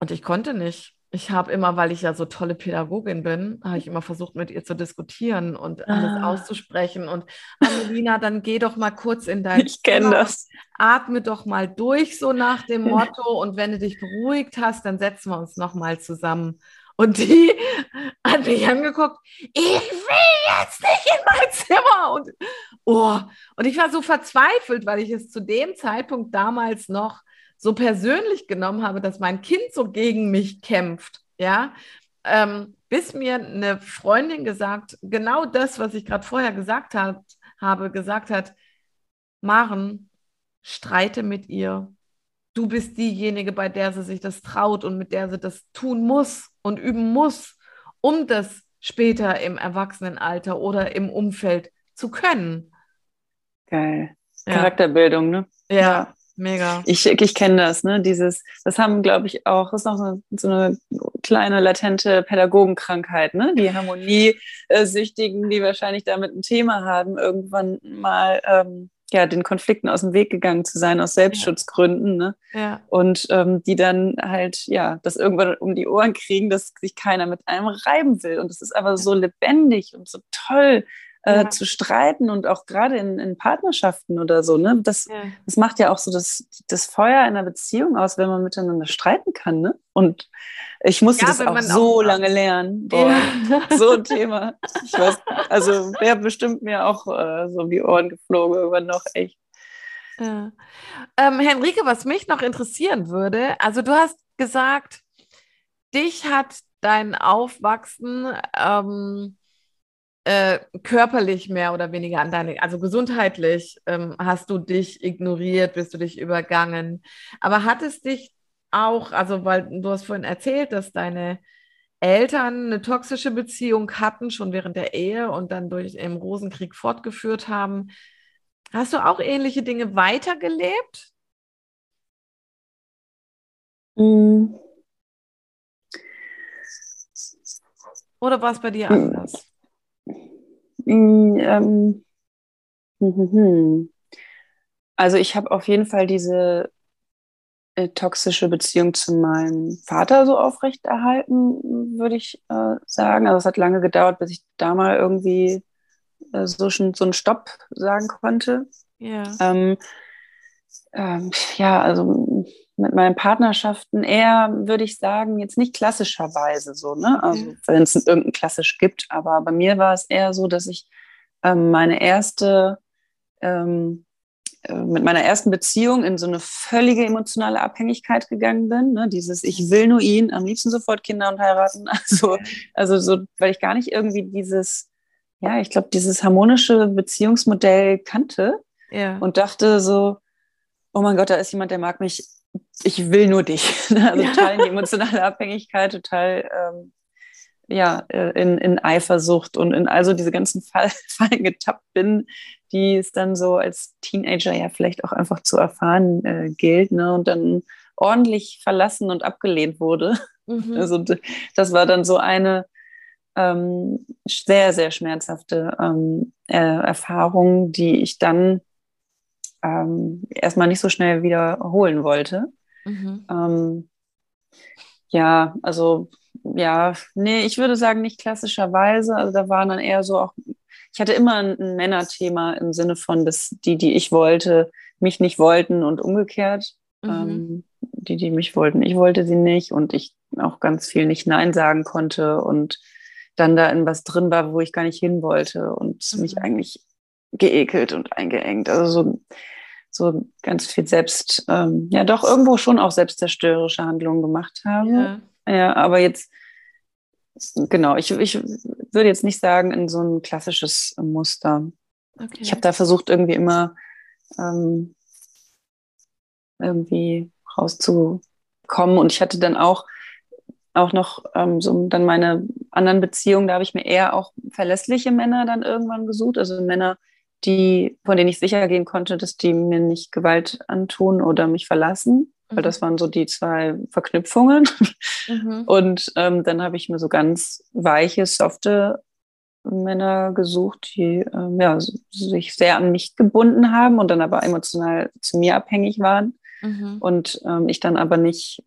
Und ich konnte nicht. Ich habe immer, weil ich ja so tolle Pädagogin bin, habe ich immer versucht, mit ihr zu diskutieren und alles Ah. auszusprechen. Und Amelina, dann geh doch mal kurz in dein Ich kenne das. atme doch mal durch, so nach dem Motto. Und wenn du dich beruhigt hast, dann setzen wir uns nochmal zusammen. Und die hat mich angeguckt, ich will jetzt nicht in mein Zimmer. Und, oh. und ich war so verzweifelt, weil ich es zu dem Zeitpunkt damals noch so persönlich genommen habe, dass mein Kind so gegen mich kämpft. Ja, ähm, bis mir eine Freundin gesagt, genau das, was ich gerade vorher gesagt hab, habe, gesagt hat, Maren, streite mit ihr. Du bist diejenige, bei der sie sich das traut und mit der sie das tun muss und üben muss, um das später im Erwachsenenalter oder im Umfeld zu können. Geil. Ja. Charakterbildung, ne? Ja, mega. Ich, ich kenne das, ne? Dieses, das haben, glaube ich, auch, das ist noch so eine, so eine kleine latente Pädagogenkrankheit, ne? Die Harmoniesüchtigen, die wahrscheinlich damit ein Thema haben, irgendwann mal ähm, ja, den Konflikten aus dem Weg gegangen zu sein, aus Selbstschutzgründen, ne? Ja, Und ähm, die dann halt, ja, das irgendwann um die Ohren kriegen, dass sich keiner mit einem reiben will. Und es ist aber so lebendig und so toll, äh, Ja. zu streiten und auch gerade in, in Partnerschaften oder so, ne? Das, ja. das macht ja auch so das, das Feuer einer Beziehung aus, wenn man miteinander streiten kann, ne? Und ich musste Ja, das auch so auch- lange lernen. Boah, so ein Thema. Ich weiß, also wäre bestimmt mir auch äh, so um die Ohren geflogen, irgendwann noch echt. Ja. Ähm, Henrike, was mich noch interessieren würde, also du hast gesagt, dich hat dein Aufwachsen ähm, äh, körperlich mehr oder weniger an deine, also gesundheitlich ähm, hast du dich ignoriert, bist du dich übergangen. Aber hat es dich auch, also weil du hast vorhin erzählt, dass deine Eltern eine toxische Beziehung hatten, schon während der Ehe und dann durch im Rosenkrieg fortgeführt haben. Hast du auch ähnliche Dinge weitergelebt? Mm. Oder war es bei dir anders? Ähm. Also ich habe auf jeden Fall diese äh, toxische Beziehung zu meinem Vater so aufrechterhalten, würde ich äh, sagen. Also es hat lange gedauert, bis ich da mal irgendwie äh, so schon so einen Stopp sagen konnte. Ja. Ähm, ähm, ja, also mit meinen Partnerschaften eher, würde ich sagen, jetzt nicht klassischerweise so, ne? Also wenn es irgendein klassisch gibt, aber bei mir war es eher so, dass ich ähm, meine erste ähm, äh, mit meiner ersten Beziehung in so eine völlige emotionale Abhängigkeit gegangen bin. Ne? Dieses, ich will nur ihn, am liebsten sofort Kinder und heiraten. Also, also so, weil ich gar nicht irgendwie dieses, ja, ich glaube, dieses harmonische Beziehungsmodell kannte ja. und dachte so, oh mein Gott, da ist jemand, der mag mich, ich will nur dich. Also ja. total in die emotionale Abhängigkeit, total ähm, ja, äh, in, in Eifersucht und in also diese ganzen Fall, Fallen getappt bin, die es dann so als Teenager ja vielleicht auch einfach zu erfahren äh, gilt, ne? Und dann ordentlich verlassen und abgelehnt wurde. Mhm. Also das war dann so eine ähm, sehr, sehr schmerzhafte ähm, äh, Erfahrung, die ich dann ähm, erstmal nicht so schnell wiederholen wollte. Mhm. Ähm, ja, also ja, nee, ich würde sagen, nicht klassischerweise. Also da waren dann eher so auch, ich hatte immer ein, ein Männerthema im Sinne von, dass die, die ich wollte, mich nicht wollten und umgekehrt. Mhm. Ähm, die, die mich wollten, ich wollte sie nicht und ich auch ganz viel nicht Nein sagen konnte und dann da in was drin war, wo ich gar nicht hin wollte und mhm. mich eigentlich geekelt und eingeengt. Also so, so ganz viel selbst, ähm, ja doch irgendwo schon auch selbstzerstörerische Handlungen gemacht habe. Ja. Ja, aber jetzt, genau, ich, ich würde jetzt nicht sagen in so ein klassisches Muster. Okay. Ich habe da versucht, irgendwie immer ähm, irgendwie rauszukommen. Und ich hatte dann auch, auch noch ähm, so dann meine anderen Beziehungen, da habe ich mir eher auch verlässliche Männer dann irgendwann gesucht. Also Männer, die, von denen ich sicher gehen konnte, dass die mir nicht Gewalt antun oder mich verlassen weil das mhm. waren so die zwei Verknüpfungen. Mhm. Und ähm, dann habe ich mir so ganz weiche, softe Männer gesucht, die ähm, ja, sich sehr an mich gebunden haben und dann aber emotional zu mir abhängig waren. Mhm. Und ähm, ich dann aber nicht,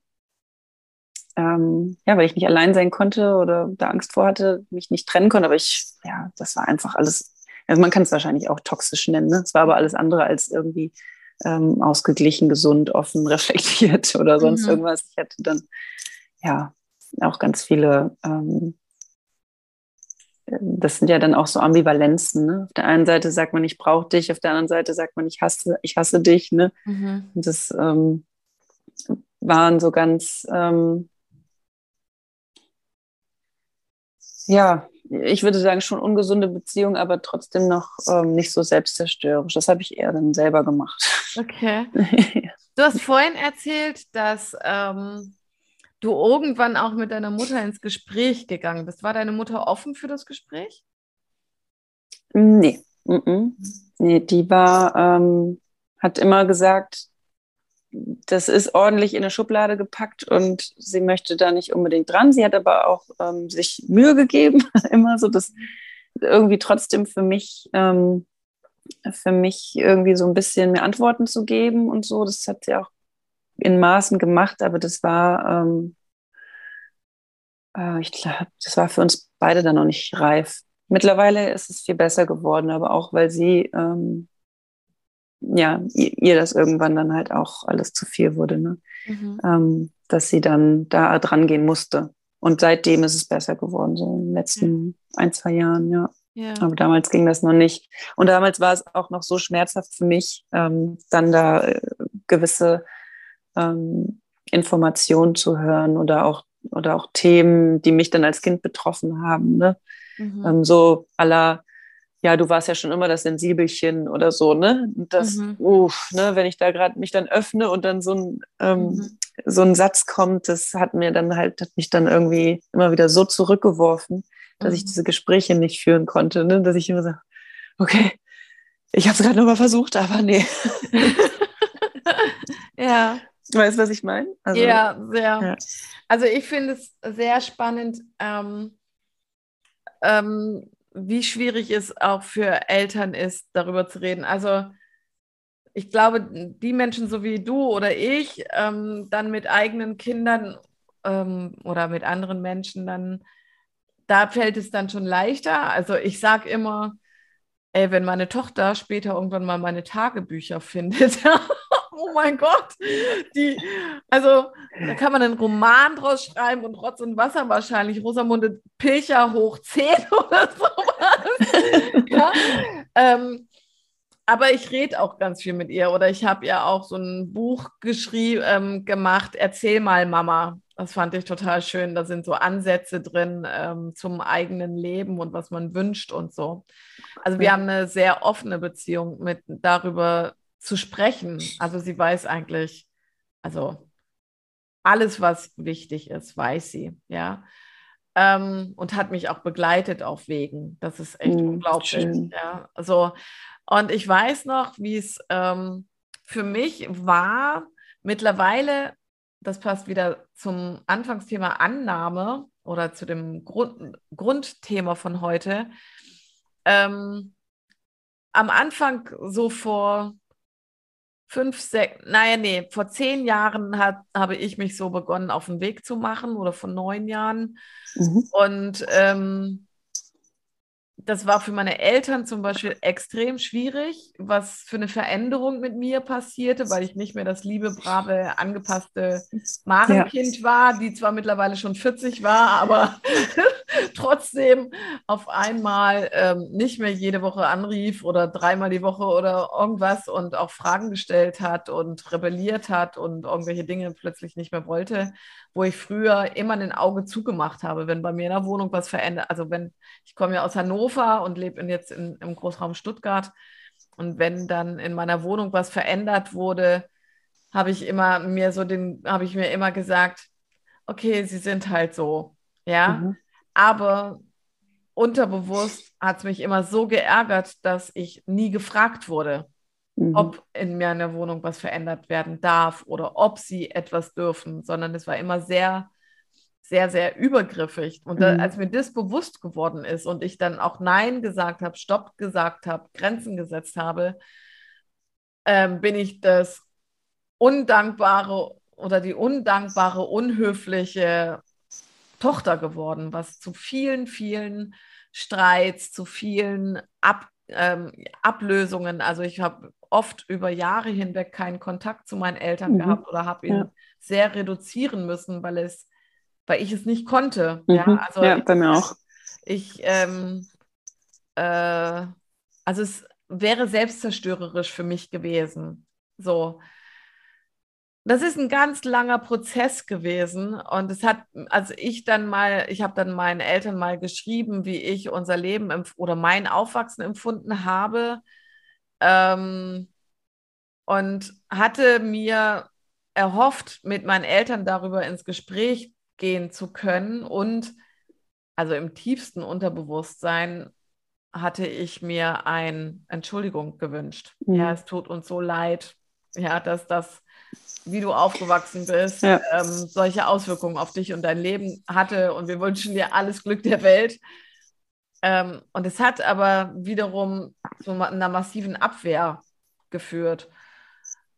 ähm, ja, weil ich nicht allein sein konnte oder da Angst vor hatte, mich nicht trennen konnte. Aber ich, ja, das war einfach alles, also man kann es wahrscheinlich auch toxisch nennen. Ne? Es war aber alles andere als irgendwie ähm, ausgeglichen, gesund, offen, reflektiert oder sonst mhm. irgendwas. Ich hatte dann ja auch ganz viele, ähm, das sind ja dann auch so Ambivalenzen. Ne? Auf der einen Seite sagt man, ich brauche dich, auf der anderen Seite sagt man, ich hasse, ich hasse dich. Ne? Mhm. Und das ähm, waren so ganz ähm, ja, ich würde sagen, schon ungesunde Beziehung, aber trotzdem noch ähm, nicht so selbstzerstörerisch. Das habe ich eher dann selber gemacht. Okay. Du hast vorhin erzählt, dass ähm, du irgendwann auch mit deiner Mutter ins Gespräch gegangen bist. War deine Mutter offen für das Gespräch? Nee. Mm -mm. Nee, die war, ähm, hat immer gesagt, das ist ordentlich in eine Schublade gepackt und sie möchte da nicht unbedingt dran. Sie hat aber auch ähm, sich Mühe gegeben, immer so, dass irgendwie trotzdem für mich, ähm, für mich irgendwie so ein bisschen mehr Antworten zu geben und so. Das hat sie auch in Maßen gemacht, aber das war, ähm, äh, ich glaube, das war für uns beide dann noch nicht reif. Mittlerweile ist es viel besser geworden, aber auch weil sie ähm, ja, ihr, das irgendwann dann halt auch alles zu viel wurde, ne? Mhm. Ähm, dass sie dann da dran gehen musste. Und seitdem ist es besser geworden, so in den letzten mhm. ein, zwei Jahren, ja. ja. Aber damals ging das noch nicht. Und damals war es auch noch so schmerzhaft für mich, ähm, dann da äh, gewisse ähm, Informationen zu hören oder auch, oder auch Themen, die mich dann als Kind betroffen haben. Ne? Mhm. Ähm, so aller ja, du warst ja schon immer das Sensibelchen oder so, ne? Das, mhm. uff, ne, wenn ich da gerade mich dann öffne und dann so ein, ähm, mhm. so ein Satz kommt, das hat mir dann halt, hat mich dann irgendwie immer wieder so zurückgeworfen, dass mhm. ich diese Gespräche nicht führen konnte, ne? Dass ich immer so, okay, Ich habe es gerade nochmal versucht, aber nee. ja. Weißt du, was ich meine? Also, ja, sehr. Ja. Also ich finde es sehr spannend, ähm, ähm, wie schwierig es auch für Eltern ist, darüber zu reden. Also ich glaube, die Menschen so wie du oder ich, ähm, dann mit eigenen Kindern ähm, oder mit anderen Menschen, dann da fällt es dann schon leichter. Also ich sage immer, ey, wenn meine Tochter später irgendwann mal meine Tagebücher findet, oh mein Gott, die, also da kann man einen Roman draus schreiben und Rotz und Wasser wahrscheinlich, Rosamunde Pilcher hoch 10 oder sowas. ja? ähm, aber ich rede auch ganz viel mit ihr oder ich habe ja auch so ein Buch geschrieben, ähm, gemacht, Erzähl mal Mama. Das fand ich total schön. Da sind so Ansätze drin ähm, zum eigenen Leben und was man wünscht und so. Also wir haben eine sehr offene Beziehung mit darüber zu sprechen. Also sie weiß eigentlich, also alles, was wichtig ist, weiß sie, ja. Ähm, und hat mich auch begleitet auf Wegen. Das ist echt mhm, unglaublich. Schön. Ja, also, und ich weiß noch, wie es ähm, für mich war, mittlerweile, das passt wieder zum Anfangsthema Annahme oder zu dem Grund, Grundthema von heute. Ähm, am Anfang, so vor fünf, sechs, naja, nee, vor zehn Jahren hat, habe ich mich so begonnen, auf den Weg zu machen oder vor neun Jahren. Mhm. Und ähm, das war für meine Eltern zum Beispiel extrem schwierig, was für eine Veränderung mit mir passierte, weil ich nicht mehr das liebe, brave, angepasste Marenkind ja. war, die zwar mittlerweile schon 40 war, aber trotzdem auf einmal ähm, nicht mehr jede Woche anrief oder dreimal die Woche oder irgendwas und auch Fragen gestellt hat und rebelliert hat und irgendwelche Dinge plötzlich nicht mehr wollte, wo ich früher immer ein Auge zugemacht habe, wenn bei mir in der Wohnung was verändert. Also wenn ich komme ja aus Hannover und lebe jetzt in, im Großraum Stuttgart und wenn dann in meiner Wohnung was verändert wurde, habe ich immer mir so den, habe ich mir immer gesagt, okay, sie sind halt so, ja. Mhm. Aber unterbewusst hat es mich immer so geärgert, dass ich nie gefragt wurde, mhm. ob in meiner Wohnung was verändert werden darf oder ob sie etwas dürfen, sondern es war immer sehr, sehr, sehr übergriffig. Und da, mhm. als mir das bewusst geworden ist und ich dann auch Nein gesagt habe, Stopp gesagt habe, Grenzen gesetzt habe, ähm, bin ich das undankbare oder die undankbare, unhöfliche Tochter geworden, was zu vielen, vielen Streits, zu vielen Ab, ähm, Ablösungen, also ich habe oft über Jahre hinweg keinen Kontakt zu meinen Eltern mhm. gehabt oder habe ihn ja. sehr reduzieren müssen, weil es, weil ich es nicht konnte. Mhm. Ja, also ja, bei mir auch. Ich, ähm, äh, also es wäre selbstzerstörerisch für mich gewesen. So, das ist ein ganz langer Prozess gewesen und es hat, also ich dann mal, ich habe dann meinen Eltern mal geschrieben, wie ich unser Leben oder mein Aufwachsen empfunden habe ähm, und hatte mir erhofft, mit meinen Eltern darüber ins Gespräch gehen zu können und also im tiefsten Unterbewusstsein hatte ich mir ein Entschuldigung gewünscht. Mhm. Ja, es tut uns so leid, ja, dass das wie du aufgewachsen bist, ja. ähm, solche Auswirkungen auf dich und dein Leben hatte. Und wir wünschen dir alles Glück der Welt. Ähm, und es hat aber wiederum zu einer massiven Abwehr geführt.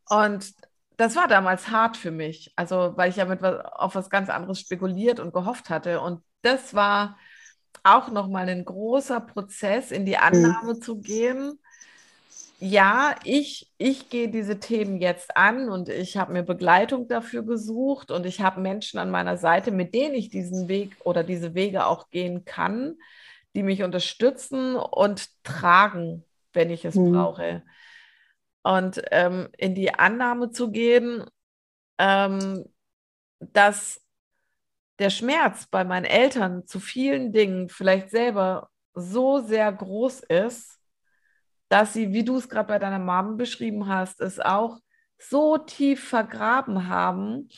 Und das war damals hart für mich, also weil ich ja mit was, auf was ganz anderes spekuliert und gehofft hatte. Und das war auch nochmal ein großer Prozess, in die Annahme mhm. zu gehen, ja, ich, ich gehe diese Themen jetzt an und ich habe mir Begleitung dafür gesucht und ich habe Menschen an meiner Seite, mit denen ich diesen Weg oder diese Wege auch gehen kann, die mich unterstützen und tragen, wenn ich es mhm. brauche. Und ähm, in die Annahme zu gehen, ähm, dass der Schmerz bei meinen Eltern zu vielen Dingen vielleicht selber so sehr groß ist, dass sie, wie du es gerade bei deiner Mom beschrieben hast, es auch so tief vergraben haben,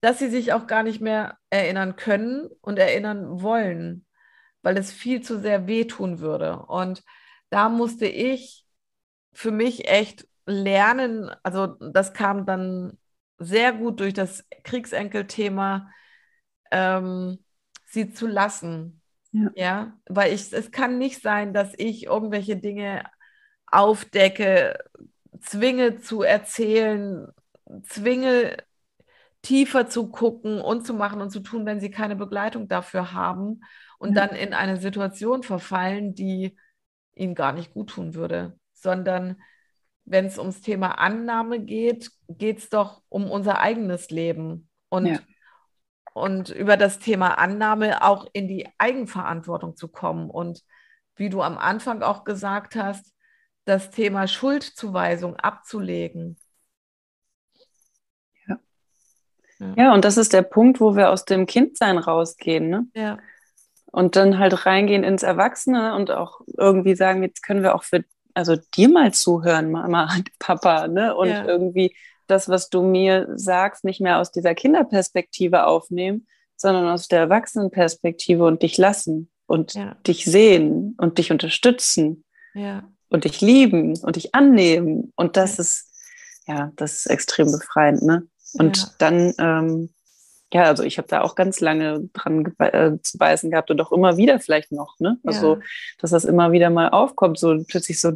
dass sie sich auch gar nicht mehr erinnern können und erinnern wollen, weil es viel zu sehr wehtun würde. Und da musste ich für mich echt lernen, also das kam dann sehr gut durch das Kriegsenkel-Thema, ähm, sie zu lassen. Ja. ja, weil ich, es kann nicht sein, dass ich irgendwelche Dinge aufdecke, zwinge zu erzählen, zwinge tiefer zu gucken und zu machen und zu tun, wenn sie keine Begleitung dafür haben und ja. dann in eine Situation verfallen, die ihnen gar nicht gut tun würde, sondern wenn es ums Thema Annahme geht, geht es doch um unser eigenes Leben und, ja. Und über das Thema Annahme auch in die Eigenverantwortung zu kommen. Und wie du am Anfang auch gesagt hast, das Thema Schuldzuweisung abzulegen. Ja. ja. Ja, und das ist der Punkt, wo wir aus dem Kindsein rausgehen. Ne? Ja. Und dann halt reingehen ins Erwachsene und auch irgendwie sagen, jetzt können wir auch für also dir mal zuhören, Mama, Papa, ne? Und ja. irgendwie das, was du mir sagst, nicht mehr aus dieser Kinderperspektive aufnehmen, sondern aus der Erwachsenenperspektive und dich lassen und ja. dich sehen und dich unterstützen ja. und dich lieben und dich annehmen. Und das ist, ja, das ist extrem befreiend, ne? Und dann ähm, ja, also ich habe da auch ganz lange dran äh, zu beißen gehabt und auch immer wieder vielleicht noch, ne? Also, ja. dass das immer wieder mal aufkommt, so plötzlich so,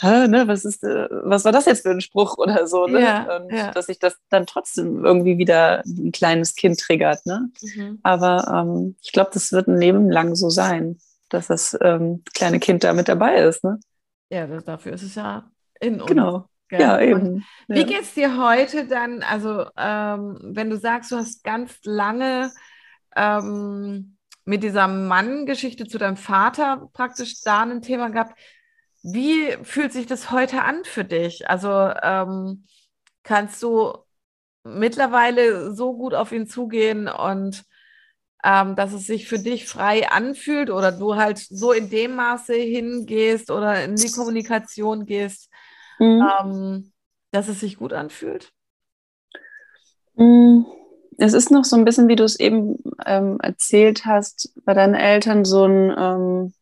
Hä, ne, was ist, äh, was war das jetzt für ein Spruch oder so, ne? Ja, und ja. dass sich das dann trotzdem irgendwie wieder ein kleines Kind triggert, ne? Mhm. Aber ähm, ich glaube, das wird ein Leben lang so sein, dass das ähm, kleine Kind da mit dabei ist, ne? Ja, dafür ist es ja in uns. Genau. Ja, eben. Ja. Wie geht es dir heute dann, also ähm, wenn du sagst, du hast ganz lange ähm, mit dieser Mann-Geschichte zu deinem Vater praktisch da ein Thema gehabt, wie fühlt sich das heute an für dich? Also ähm, kannst du mittlerweile so gut auf ihn zugehen und ähm, dass es sich für dich frei anfühlt oder du halt so in dem Maße hingehst oder in die Kommunikation gehst, mhm. ähm, dass es sich gut anfühlt? Mm, es ist noch so ein bisschen, wie du es eben ähm, erzählt hast, bei deinen Eltern so ein ähm,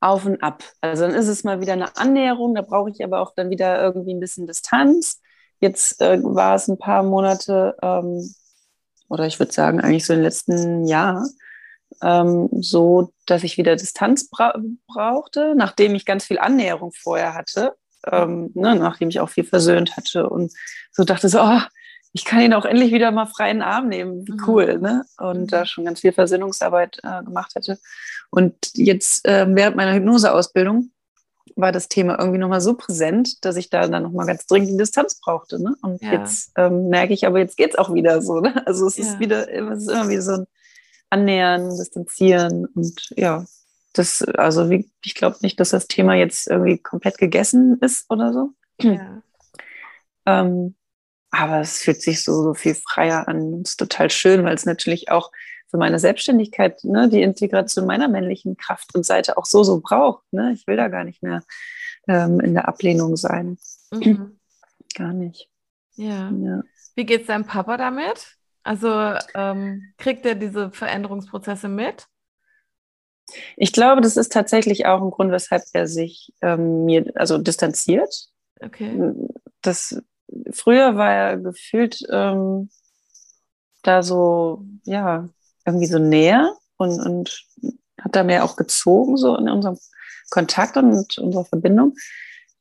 Auf und Ab. Also dann ist es mal wieder eine Annäherung, da brauche ich aber auch dann wieder irgendwie ein bisschen Distanz. Jetzt äh, war es ein paar Monate, ähm, oder ich würde sagen eigentlich so im letzten Jahr, ähm, so, dass ich wieder Distanz bra brauchte, nachdem ich ganz viel Annäherung vorher hatte, ähm, ne, nachdem ich auch viel versöhnt hatte und so dachte so, oh, ich kann ihn auch endlich wieder mal freien Arm nehmen, wie mhm. cool, ne? Und mhm. da schon ganz viel Versöhnungsarbeit äh, gemacht hatte. Und jetzt äh, während meiner Hypnoseausbildung war das Thema irgendwie nochmal so präsent, dass ich da dann nochmal ganz dringend die Distanz brauchte. Ne? Und ja. jetzt ähm, merke ich, aber jetzt geht es auch wieder so. Ne? Also es ja. ist wieder, es ist immer wieder so ein annähern, distanzieren und ja, das, also wie, ich glaube nicht, dass das Thema jetzt irgendwie komplett gegessen ist oder so. Ja. ähm, aber es fühlt sich so, so viel freier an. Es ist total schön, weil es natürlich auch für meine Selbstständigkeit ne, die Integration meiner männlichen Kraft und Seite auch so, so braucht. Ne? Ich will da gar nicht mehr ähm, in der Ablehnung sein. Mhm. Gar nicht. Ja. ja. Wie geht es deinem Papa damit? Also ähm, kriegt er diese Veränderungsprozesse mit? Ich glaube, das ist tatsächlich auch ein Grund, weshalb er sich ähm, mir also distanziert. Okay. Das, früher war er gefühlt ähm, da so, ja, irgendwie so näher und, und hat da mehr auch gezogen, so in unserem Kontakt und unserer Verbindung.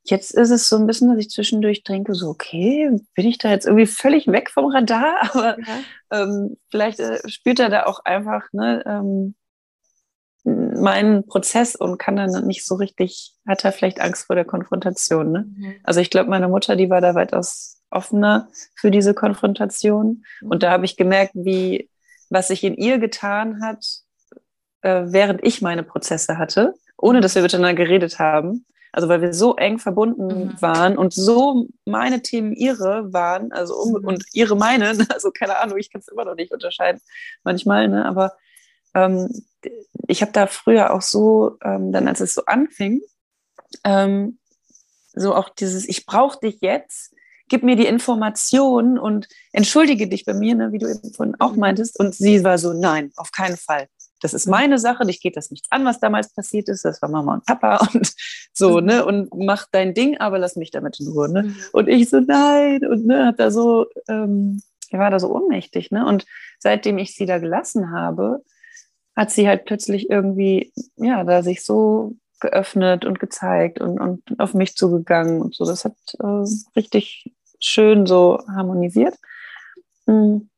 Jetzt ist es so ein bisschen, dass ich zwischendurch denke, so, okay, bin ich da jetzt irgendwie völlig weg vom Radar, aber ja. ähm, vielleicht äh, spürt er da auch einfach ne, ähm, meinen Prozess und kann dann nicht so richtig, hat er vielleicht Angst vor der Konfrontation. Ne? Mhm. Also ich glaube, meine Mutter, die war da weitaus offener für diese Konfrontation. Mhm. Und da habe ich gemerkt, wie, was sich in ihr getan hat, äh, während ich meine Prozesse hatte, ohne dass wir miteinander geredet haben. Also weil wir so eng verbunden mhm. waren und so meine Themen ihre waren, also um, mhm. und ihre meine, also keine Ahnung, ich kann es immer noch nicht unterscheiden manchmal, ne? aber ähm, ich habe da früher auch so, ähm, dann als es so anfing, ähm, so auch dieses, ich brauche dich jetzt, gib mir die Information und entschuldige dich bei mir, ne, wie du eben vorhin auch mhm. meintest. Und sie war so, nein, auf keinen Fall. Das ist meine Sache, dich geht das nichts an, was damals passiert ist. Das war Mama und Papa und so, mhm. ne? Und mach dein Ding, aber lass mich damit in Ruhe, ne? Mhm. Und ich so, nein, und ne, hat da so, ähm, ich war da so ohnmächtig, ne? Und seitdem ich sie da gelassen habe, hat sie halt plötzlich irgendwie, ja, da sich so geöffnet und gezeigt und, und auf mich zugegangen und so. Das hat äh, richtig schön so harmonisiert. Mhm.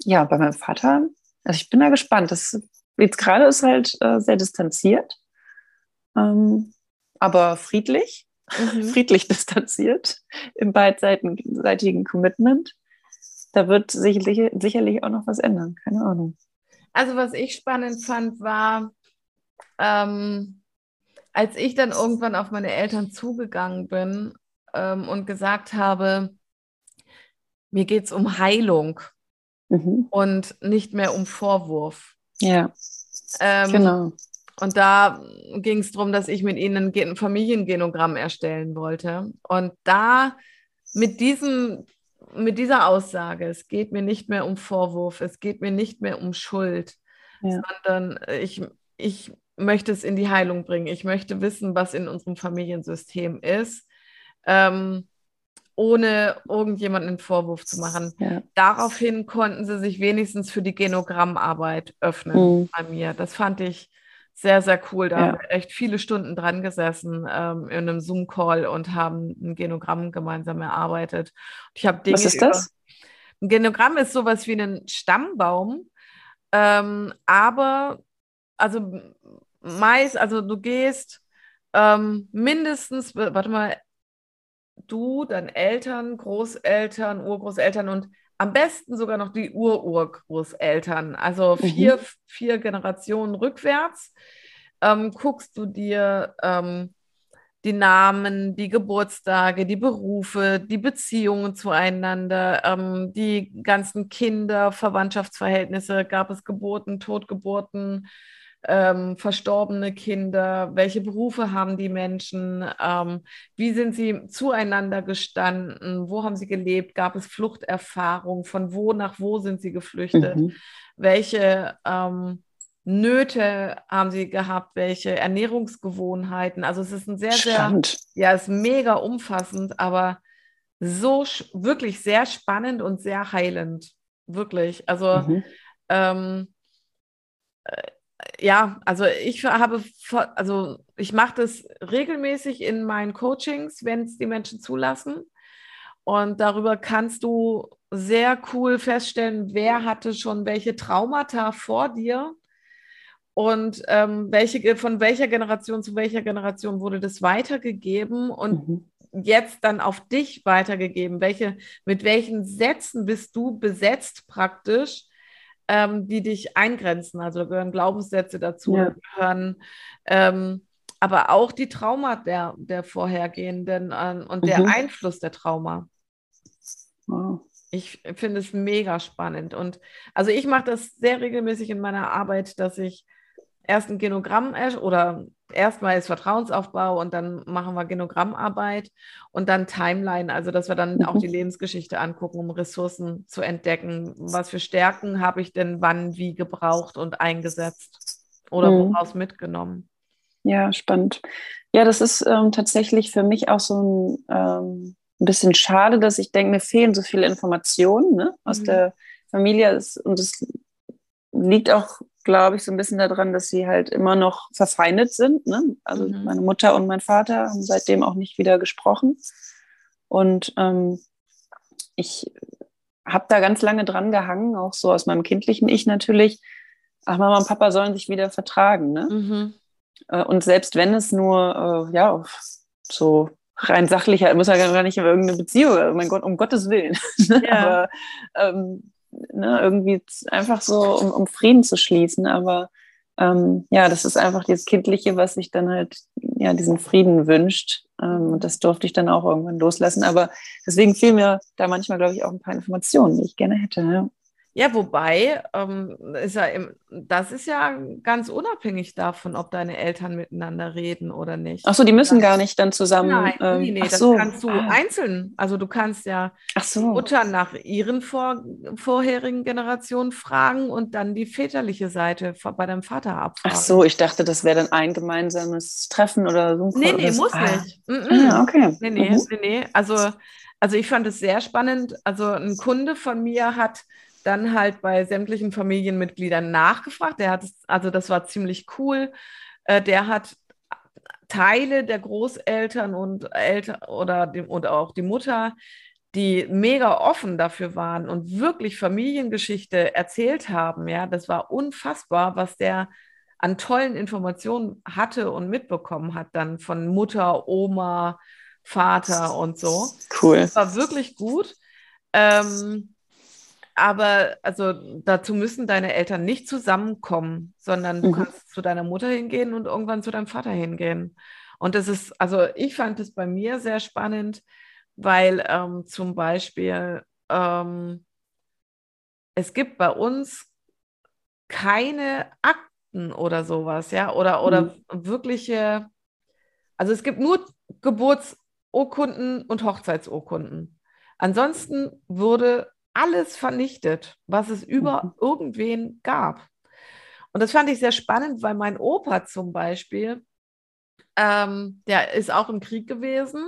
Ja, bei meinem Vater, also ich bin da gespannt. Das jetzt gerade ist halt äh, sehr distanziert, ähm, aber friedlich, mhm. friedlich distanziert im beidseitigen Commitment. Da wird sicherlich, sicherlich auch noch was ändern, keine Ahnung. Also was ich spannend fand, war, ähm, als ich dann irgendwann auf meine Eltern zugegangen bin ähm, und gesagt habe, mir geht es um Heilung mhm. und nicht mehr um Vorwurf. Ja. Ähm, genau. Und da ging es darum, dass ich mit ihnen ein Familiengenogramm erstellen wollte. Und da mit diesem, mit dieser Aussage, es geht mir nicht mehr um Vorwurf, es geht mir nicht mehr um Schuld, ja. sondern ich, ich möchte es in die Heilung bringen. Ich möchte wissen, was in unserem Familiensystem ist. Ähm, ohne irgendjemanden einen Vorwurf zu machen. Ja. Daraufhin konnten sie sich wenigstens für die Genogrammarbeit öffnen mhm. bei mir. Das fand ich sehr, sehr cool. Da ja. haben wir echt viele Stunden dran gesessen ähm, in einem Zoom-Call und haben ein Genogramm gemeinsam erarbeitet. Ich Dinge Was ist das? Über... Ein Genogramm ist sowas wie ein Stammbaum, ähm, aber also meist, also du gehst ähm, mindestens, warte mal, du, deine Eltern, Großeltern, Urgroßeltern und am besten sogar noch die Ururgroßeltern, also mhm. vier, mhm. vier Generationen rückwärts, ähm, guckst du dir ähm, die Namen, die Geburtstage, die Berufe, die Beziehungen zueinander, ähm, die ganzen Kinder, Verwandtschaftsverhältnisse, gab es Geburten, Totgeburten, ähm, verstorbene Kinder, welche Berufe haben die Menschen, ähm, wie sind sie zueinander gestanden, wo haben sie gelebt, gab es Fluchterfahrung, von wo nach wo sind sie geflüchtet, mhm. welche ähm, Nöte haben sie gehabt, welche Ernährungsgewohnheiten. Also es ist ein sehr, Spannend. sehr, ja, es ist mega umfassend, aber so wirklich sehr spannend und sehr heilend. Wirklich. Also mhm. ähm, äh, ja, also ich habe, also ich mache das regelmäßig in meinen Coachings, wenn es die Menschen zulassen. Und darüber kannst du sehr cool feststellen, wer hatte schon welche Traumata vor dir und ähm, welche, von welcher Generation zu welcher Generation wurde das weitergegeben und mhm. jetzt dann auf dich weitergegeben. Welche, mit welchen Sätzen bist du besetzt praktisch? Ähm, die dich eingrenzen. Also da gehören Glaubenssätze dazu, ja. gehören ähm, aber auch die Trauma der, der vorhergehenden äh, und der mhm. Einfluss der Trauma. Wow. Ich finde es mega spannend. Und also ich mache das sehr regelmäßig in meiner Arbeit, dass ich erst ein Genogramm oder erstmal ist Vertrauensaufbau und dann machen wir Genogrammarbeit und dann Timeline, also dass wir dann auch die mhm. Lebensgeschichte angucken, um Ressourcen zu entdecken. Was für Stärken habe ich denn wann wie gebraucht und eingesetzt oder mhm. woraus mitgenommen? Ja, spannend. Ja, das ist ähm, tatsächlich für mich auch so ein, ähm, bisschen schade, dass ich denke, mir fehlen so viele Informationen ne, aus mhm. der Familie ist, und es liegt auch glaube ich, so ein bisschen daran, dass sie halt immer noch verfeindet sind. Ne? Also mhm. meine Mutter und mein Vater haben seitdem auch nicht wieder gesprochen. Und ähm, ich habe da ganz lange dran gehangen, auch so aus meinem kindlichen Ich natürlich. Ach, Mama und Papa sollen sich wieder vertragen. Ne? Mhm. Äh, und selbst wenn es nur, äh, ja, so rein sachlicher, muss ja gar nicht in irgendeine Beziehung, oh mein Gott, um Gottes Willen. Ja. Aber ähm, ne, irgendwie einfach so, um, um Frieden zu schließen. Aber ähm, ja, das ist einfach dieses Kindliche, was sich dann halt ja diesen Frieden wünscht. Ähm, und das durfte ich dann auch irgendwann loslassen. Aber deswegen fehlen mir da manchmal, glaube ich, auch ein paar Informationen, die ich gerne hätte. Ja. Ja, wobei, ähm, ist ja im, das ist ja ganz unabhängig davon, ob deine Eltern miteinander reden oder nicht. Ach so, die müssen gar nicht dann zusammen. Nein, ähm, nee, nee, das so. kannst du Ah. einzeln. Also du kannst ja Ach die so. Mutter nach ihren vor, vorherigen Generationen fragen und dann die väterliche Seite bei deinem Vater abfragen. Ach so, ich dachte, das wäre dann ein gemeinsames Treffen oder so. Nee, nee, Das- muss ah. nicht. Mm, mm. Ah, okay. Nee, nee, Mhm. nee, nee. Also, also ich fand es sehr spannend. Also ein Kunde von mir hat dann halt bei sämtlichen Familienmitgliedern nachgefragt. Der hat es, also das war ziemlich cool. Äh, Der hat Teile der Großeltern und Eltern oder, die, oder auch die Mutter, die mega offen dafür waren und wirklich Familiengeschichte erzählt haben. Ja, das war unfassbar, was der an tollen Informationen hatte und mitbekommen hat, dann von Mutter, Oma, Vater und so. Cool. Das war wirklich gut. Ähm, aber also dazu müssen deine Eltern nicht zusammenkommen, sondern du Mhm. kannst zu deiner Mutter hingehen und irgendwann zu deinem Vater hingehen. Und das ist, also ich fand es bei mir sehr spannend, weil ähm, zum Beispiel ähm, es gibt bei uns keine Akten oder sowas, ja, oder, oder wirkliche, also es gibt nur Geburtsurkunden und Hochzeitsurkunden. Ansonsten wurde alles vernichtet, was es über Mhm. irgendwen gab. Und das fand ich sehr spannend, weil mein Opa zum Beispiel, ähm, der ist auch im Krieg gewesen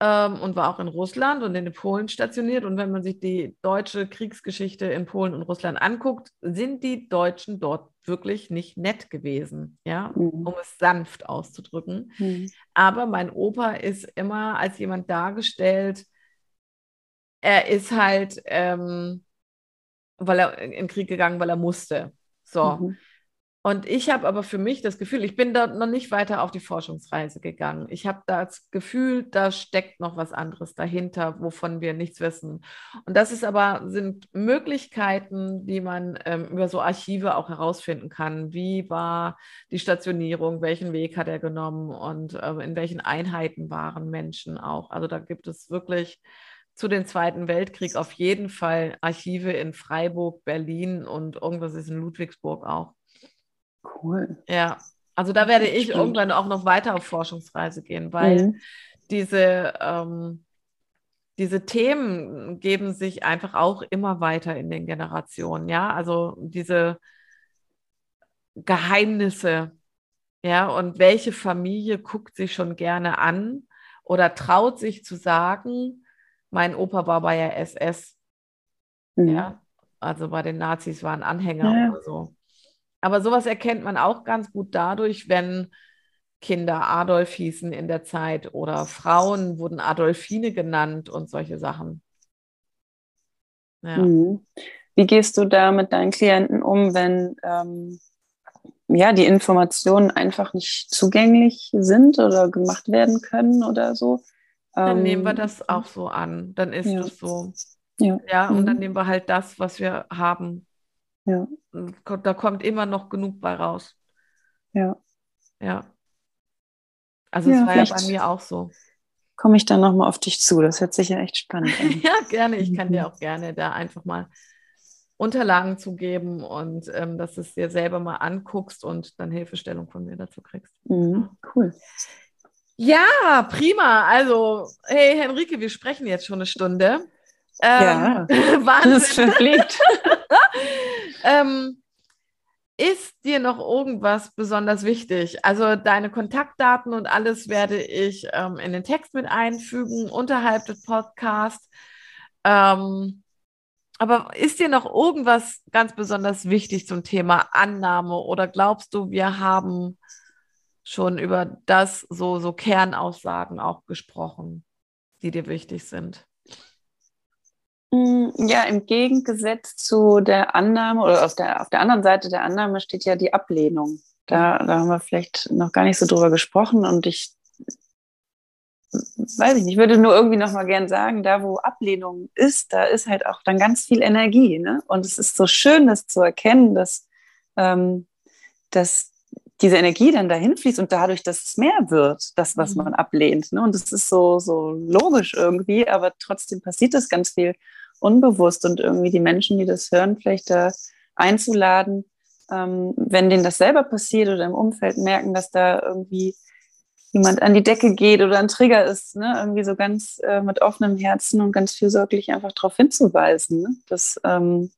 ähm, und war auch in Russland und in Polen stationiert. Und wenn man sich die deutsche Kriegsgeschichte in Polen und Russland anguckt, sind die Deutschen dort wirklich nicht nett gewesen, ja, Mhm. um es sanft auszudrücken. Mhm. Aber mein Opa ist immer als jemand dargestellt, er ist halt, ähm, weil er in den Krieg gegangen, weil er musste. So. Mhm. Und ich habe aber für mich das Gefühl, ich bin dort noch nicht weiter auf die Forschungsreise gegangen. Ich habe das Gefühl, da steckt noch was anderes dahinter, wovon wir nichts wissen. Und das ist aber, sind Möglichkeiten, die man ähm, über so Archive auch herausfinden kann. Wie war die Stationierung? Welchen Weg hat er genommen? Und ähm, in welchen Einheiten waren Menschen auch? Also da gibt es wirklich zu dem Zweiten Weltkrieg auf jeden Fall Archive in Freiburg, Berlin und irgendwas ist in Ludwigsburg auch. Cool. Ja, also da werde ich Spannend. irgendwann auch noch weiter auf Forschungsreise gehen, weil Mhm. diese, ähm, diese Themen geben sich einfach auch immer weiter in den Generationen, ja, also diese Geheimnisse, ja, und welche Familie guckt sich schon gerne an oder traut sich zu sagen, mein Opa war bei der SS, Mhm. ja, also bei den Nazis waren Anhänger Ja. oder so. Aber sowas erkennt man auch ganz gut dadurch, wenn Kinder Adolf hießen in der Zeit oder Frauen wurden Adolfine genannt und solche Sachen. Ja. Mhm. Wie gehst du da mit deinen Klienten um, wenn ähm, ja, die Informationen einfach nicht zugänglich sind oder gemacht werden können oder so? Dann Ähm, nehmen wir das auch so an. Dann ist Ja. es so. Ja. Ja, und dann Mhm. nehmen wir halt das, was wir haben. Ja. Da kommt immer noch genug bei raus. Ja. Ja. Also es Ja, war ja bei mir auch so. Komme ich dann nochmal auf dich zu. Das hört sich ja echt spannend an. Ja, gerne. Ich kann dir Mhm. auch gerne da einfach mal Unterlagen zu geben und ähm, dass du es dir selber mal anguckst und dann Hilfestellung von mir dazu kriegst. Mhm. Cool. Ja, prima. Also, hey Henrike, wir sprechen jetzt schon eine Stunde. Ja. Ähm, Das Wahnsinn. verfliegt. Ähm, ist dir noch irgendwas besonders wichtig? Also deine Kontaktdaten und alles werde ich ähm, in den Text mit einfügen, unterhalb des Podcasts. Ähm, aber ist dir noch irgendwas ganz besonders wichtig zum Thema Annahme oder glaubst du, wir haben schon über das so, so Kernaussagen auch gesprochen, die dir wichtig sind? Mm, Ja, im Gegensatz zu der Annahme oder auf der, auf der anderen Seite der Annahme steht ja die Ablehnung. Da, da haben wir vielleicht noch gar nicht so drüber gesprochen und ich weiß ich nicht, ich würde nur irgendwie noch mal gern sagen, da wo Ablehnung ist, da ist halt auch dann ganz viel Energie. Ne? Und es ist so schön, das zu erkennen, dass, ähm, dass diese Energie dann dahin fließt und dadurch, dass es mehr wird, das, was Mhm. man ablehnt. Ne? Und es ist so, so logisch irgendwie, aber trotzdem passiert das ganz viel. unbewusst und irgendwie die Menschen, die das hören, vielleicht da einzuladen, ähm, wenn denen das selber passiert oder im Umfeld merken, dass da irgendwie jemand an die Decke geht oder ein Trigger ist, ne? irgendwie so ganz äh, mit offenem Herzen und ganz fürsorglich einfach darauf hinzuweisen, ne? dass ähm,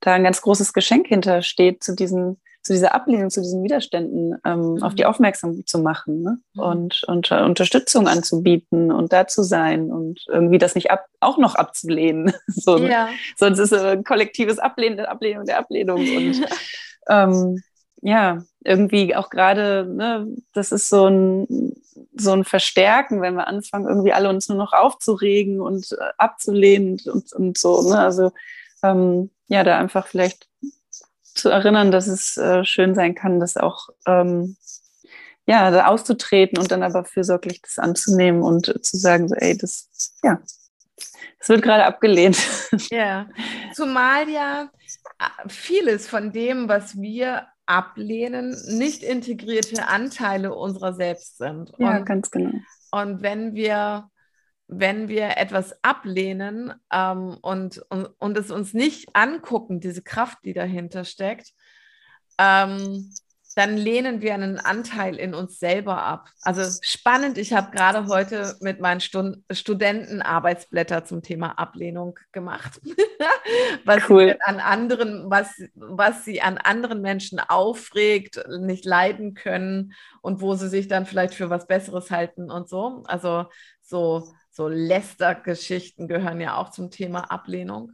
da ein ganz großes Geschenk hintersteht zu diesen zu dieser Ablehnung, zu diesen Widerständen ähm, mhm. auf die aufmerksam zu machen ne? mhm. und, und uh, Unterstützung anzubieten und da zu sein und irgendwie das nicht ab, auch noch abzulehnen. so, ja. Sonst ist es ein kollektives Ablehnen der Ablehnung der Ablehnung. Und ähm, ja, irgendwie auch gerade, ne, das ist so ein, so ein Verstärken, wenn wir anfangen, irgendwie alle uns nur noch aufzuregen und äh, abzulehnen und, und so. Ne? Also ähm, ja, da einfach vielleicht zu erinnern, dass es äh, schön sein kann, das auch ähm, ja, da auszutreten und dann aber fürsorglich das anzunehmen und äh, zu sagen, so, ey, das, ja, das wird gerade abgelehnt. Ja, zumal ja äh, vieles von dem, was wir ablehnen, nicht integrierte Anteile unserer selbst sind. Ja, und, ganz genau. Und wenn wir wenn wir etwas ablehnen ähm, und, und, und es uns nicht angucken, diese Kraft, die dahinter steckt, ähm, dann lehnen wir einen Anteil in uns selber ab. Also spannend, ich habe gerade heute mit meinen Stund Studenten Arbeitsblätter zum Thema Ablehnung gemacht. was cool. sie an anderen, was, was sie an anderen Menschen aufregt, nicht leiden können und wo sie sich dann vielleicht für was Besseres halten und so. Also so so Lästergeschichten gehören ja auch zum Thema Ablehnung.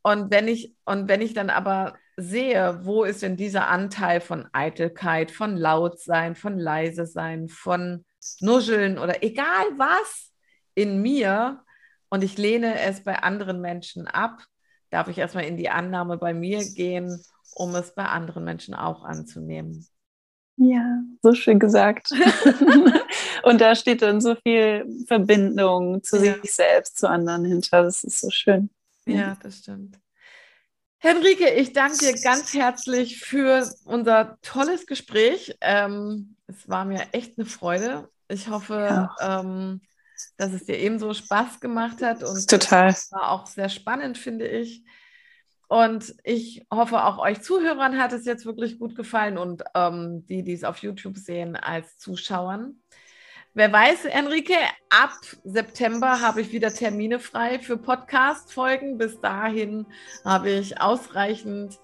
Und wenn ich, und wenn ich dann aber sehe, wo ist denn dieser Anteil von Eitelkeit, von Lautsein, von leise sein, von Nuscheln oder egal was in mir und ich lehne es bei anderen Menschen ab, darf ich erstmal in die Annahme bei mir gehen, um es bei anderen Menschen auch anzunehmen. Ja, so schön gesagt. und da steht dann so viel Verbindung zu ja. sich selbst, zu anderen hinter. Das ist so schön. Ja, das stimmt. Henrike, ich danke dir ganz herzlich für unser tolles Gespräch. Ähm, es war mir echt eine Freude. Ich hoffe, ja. ähm, dass es dir ebenso Spaß gemacht hat. Und Total. war auch sehr spannend, finde ich. Und ich hoffe, auch euch Zuhörern hat es jetzt wirklich gut gefallen und ähm, die, die es auf YouTube sehen, als Zuschauern. Wer weiß, Enrique, ab September habe ich wieder Termine frei für Podcast-Folgen. Bis dahin habe ich ausreichend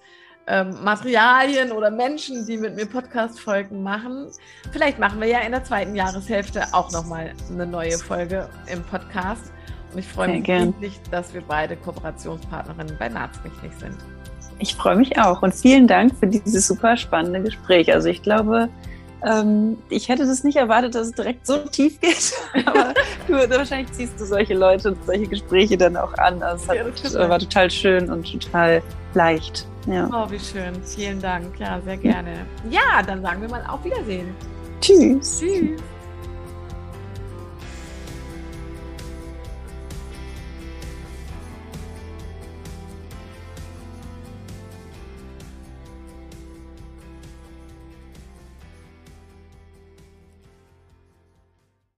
ähm, Materialien oder Menschen, die mit mir Podcast-Folgen machen. Vielleicht machen wir ja in der zweiten Jahreshälfte auch nochmal eine neue Folge im Podcast. Und ich freue mich riesig, dass wir beide Kooperationspartnerinnen bei Nazmich sind. Ich freue mich auch und vielen Dank für dieses super spannende Gespräch. Also ich glaube, ähm, ich hätte das nicht erwartet, dass es direkt so tief geht. Aber du, wahrscheinlich ziehst du solche Leute und solche Gespräche dann auch an. Also es hat, war total schön und total leicht. Ja. Oh, wie schön. Vielen Dank. Ja, sehr gerne. Ja, dann sagen wir mal auf Wiedersehen. Tschüss. Tschüss.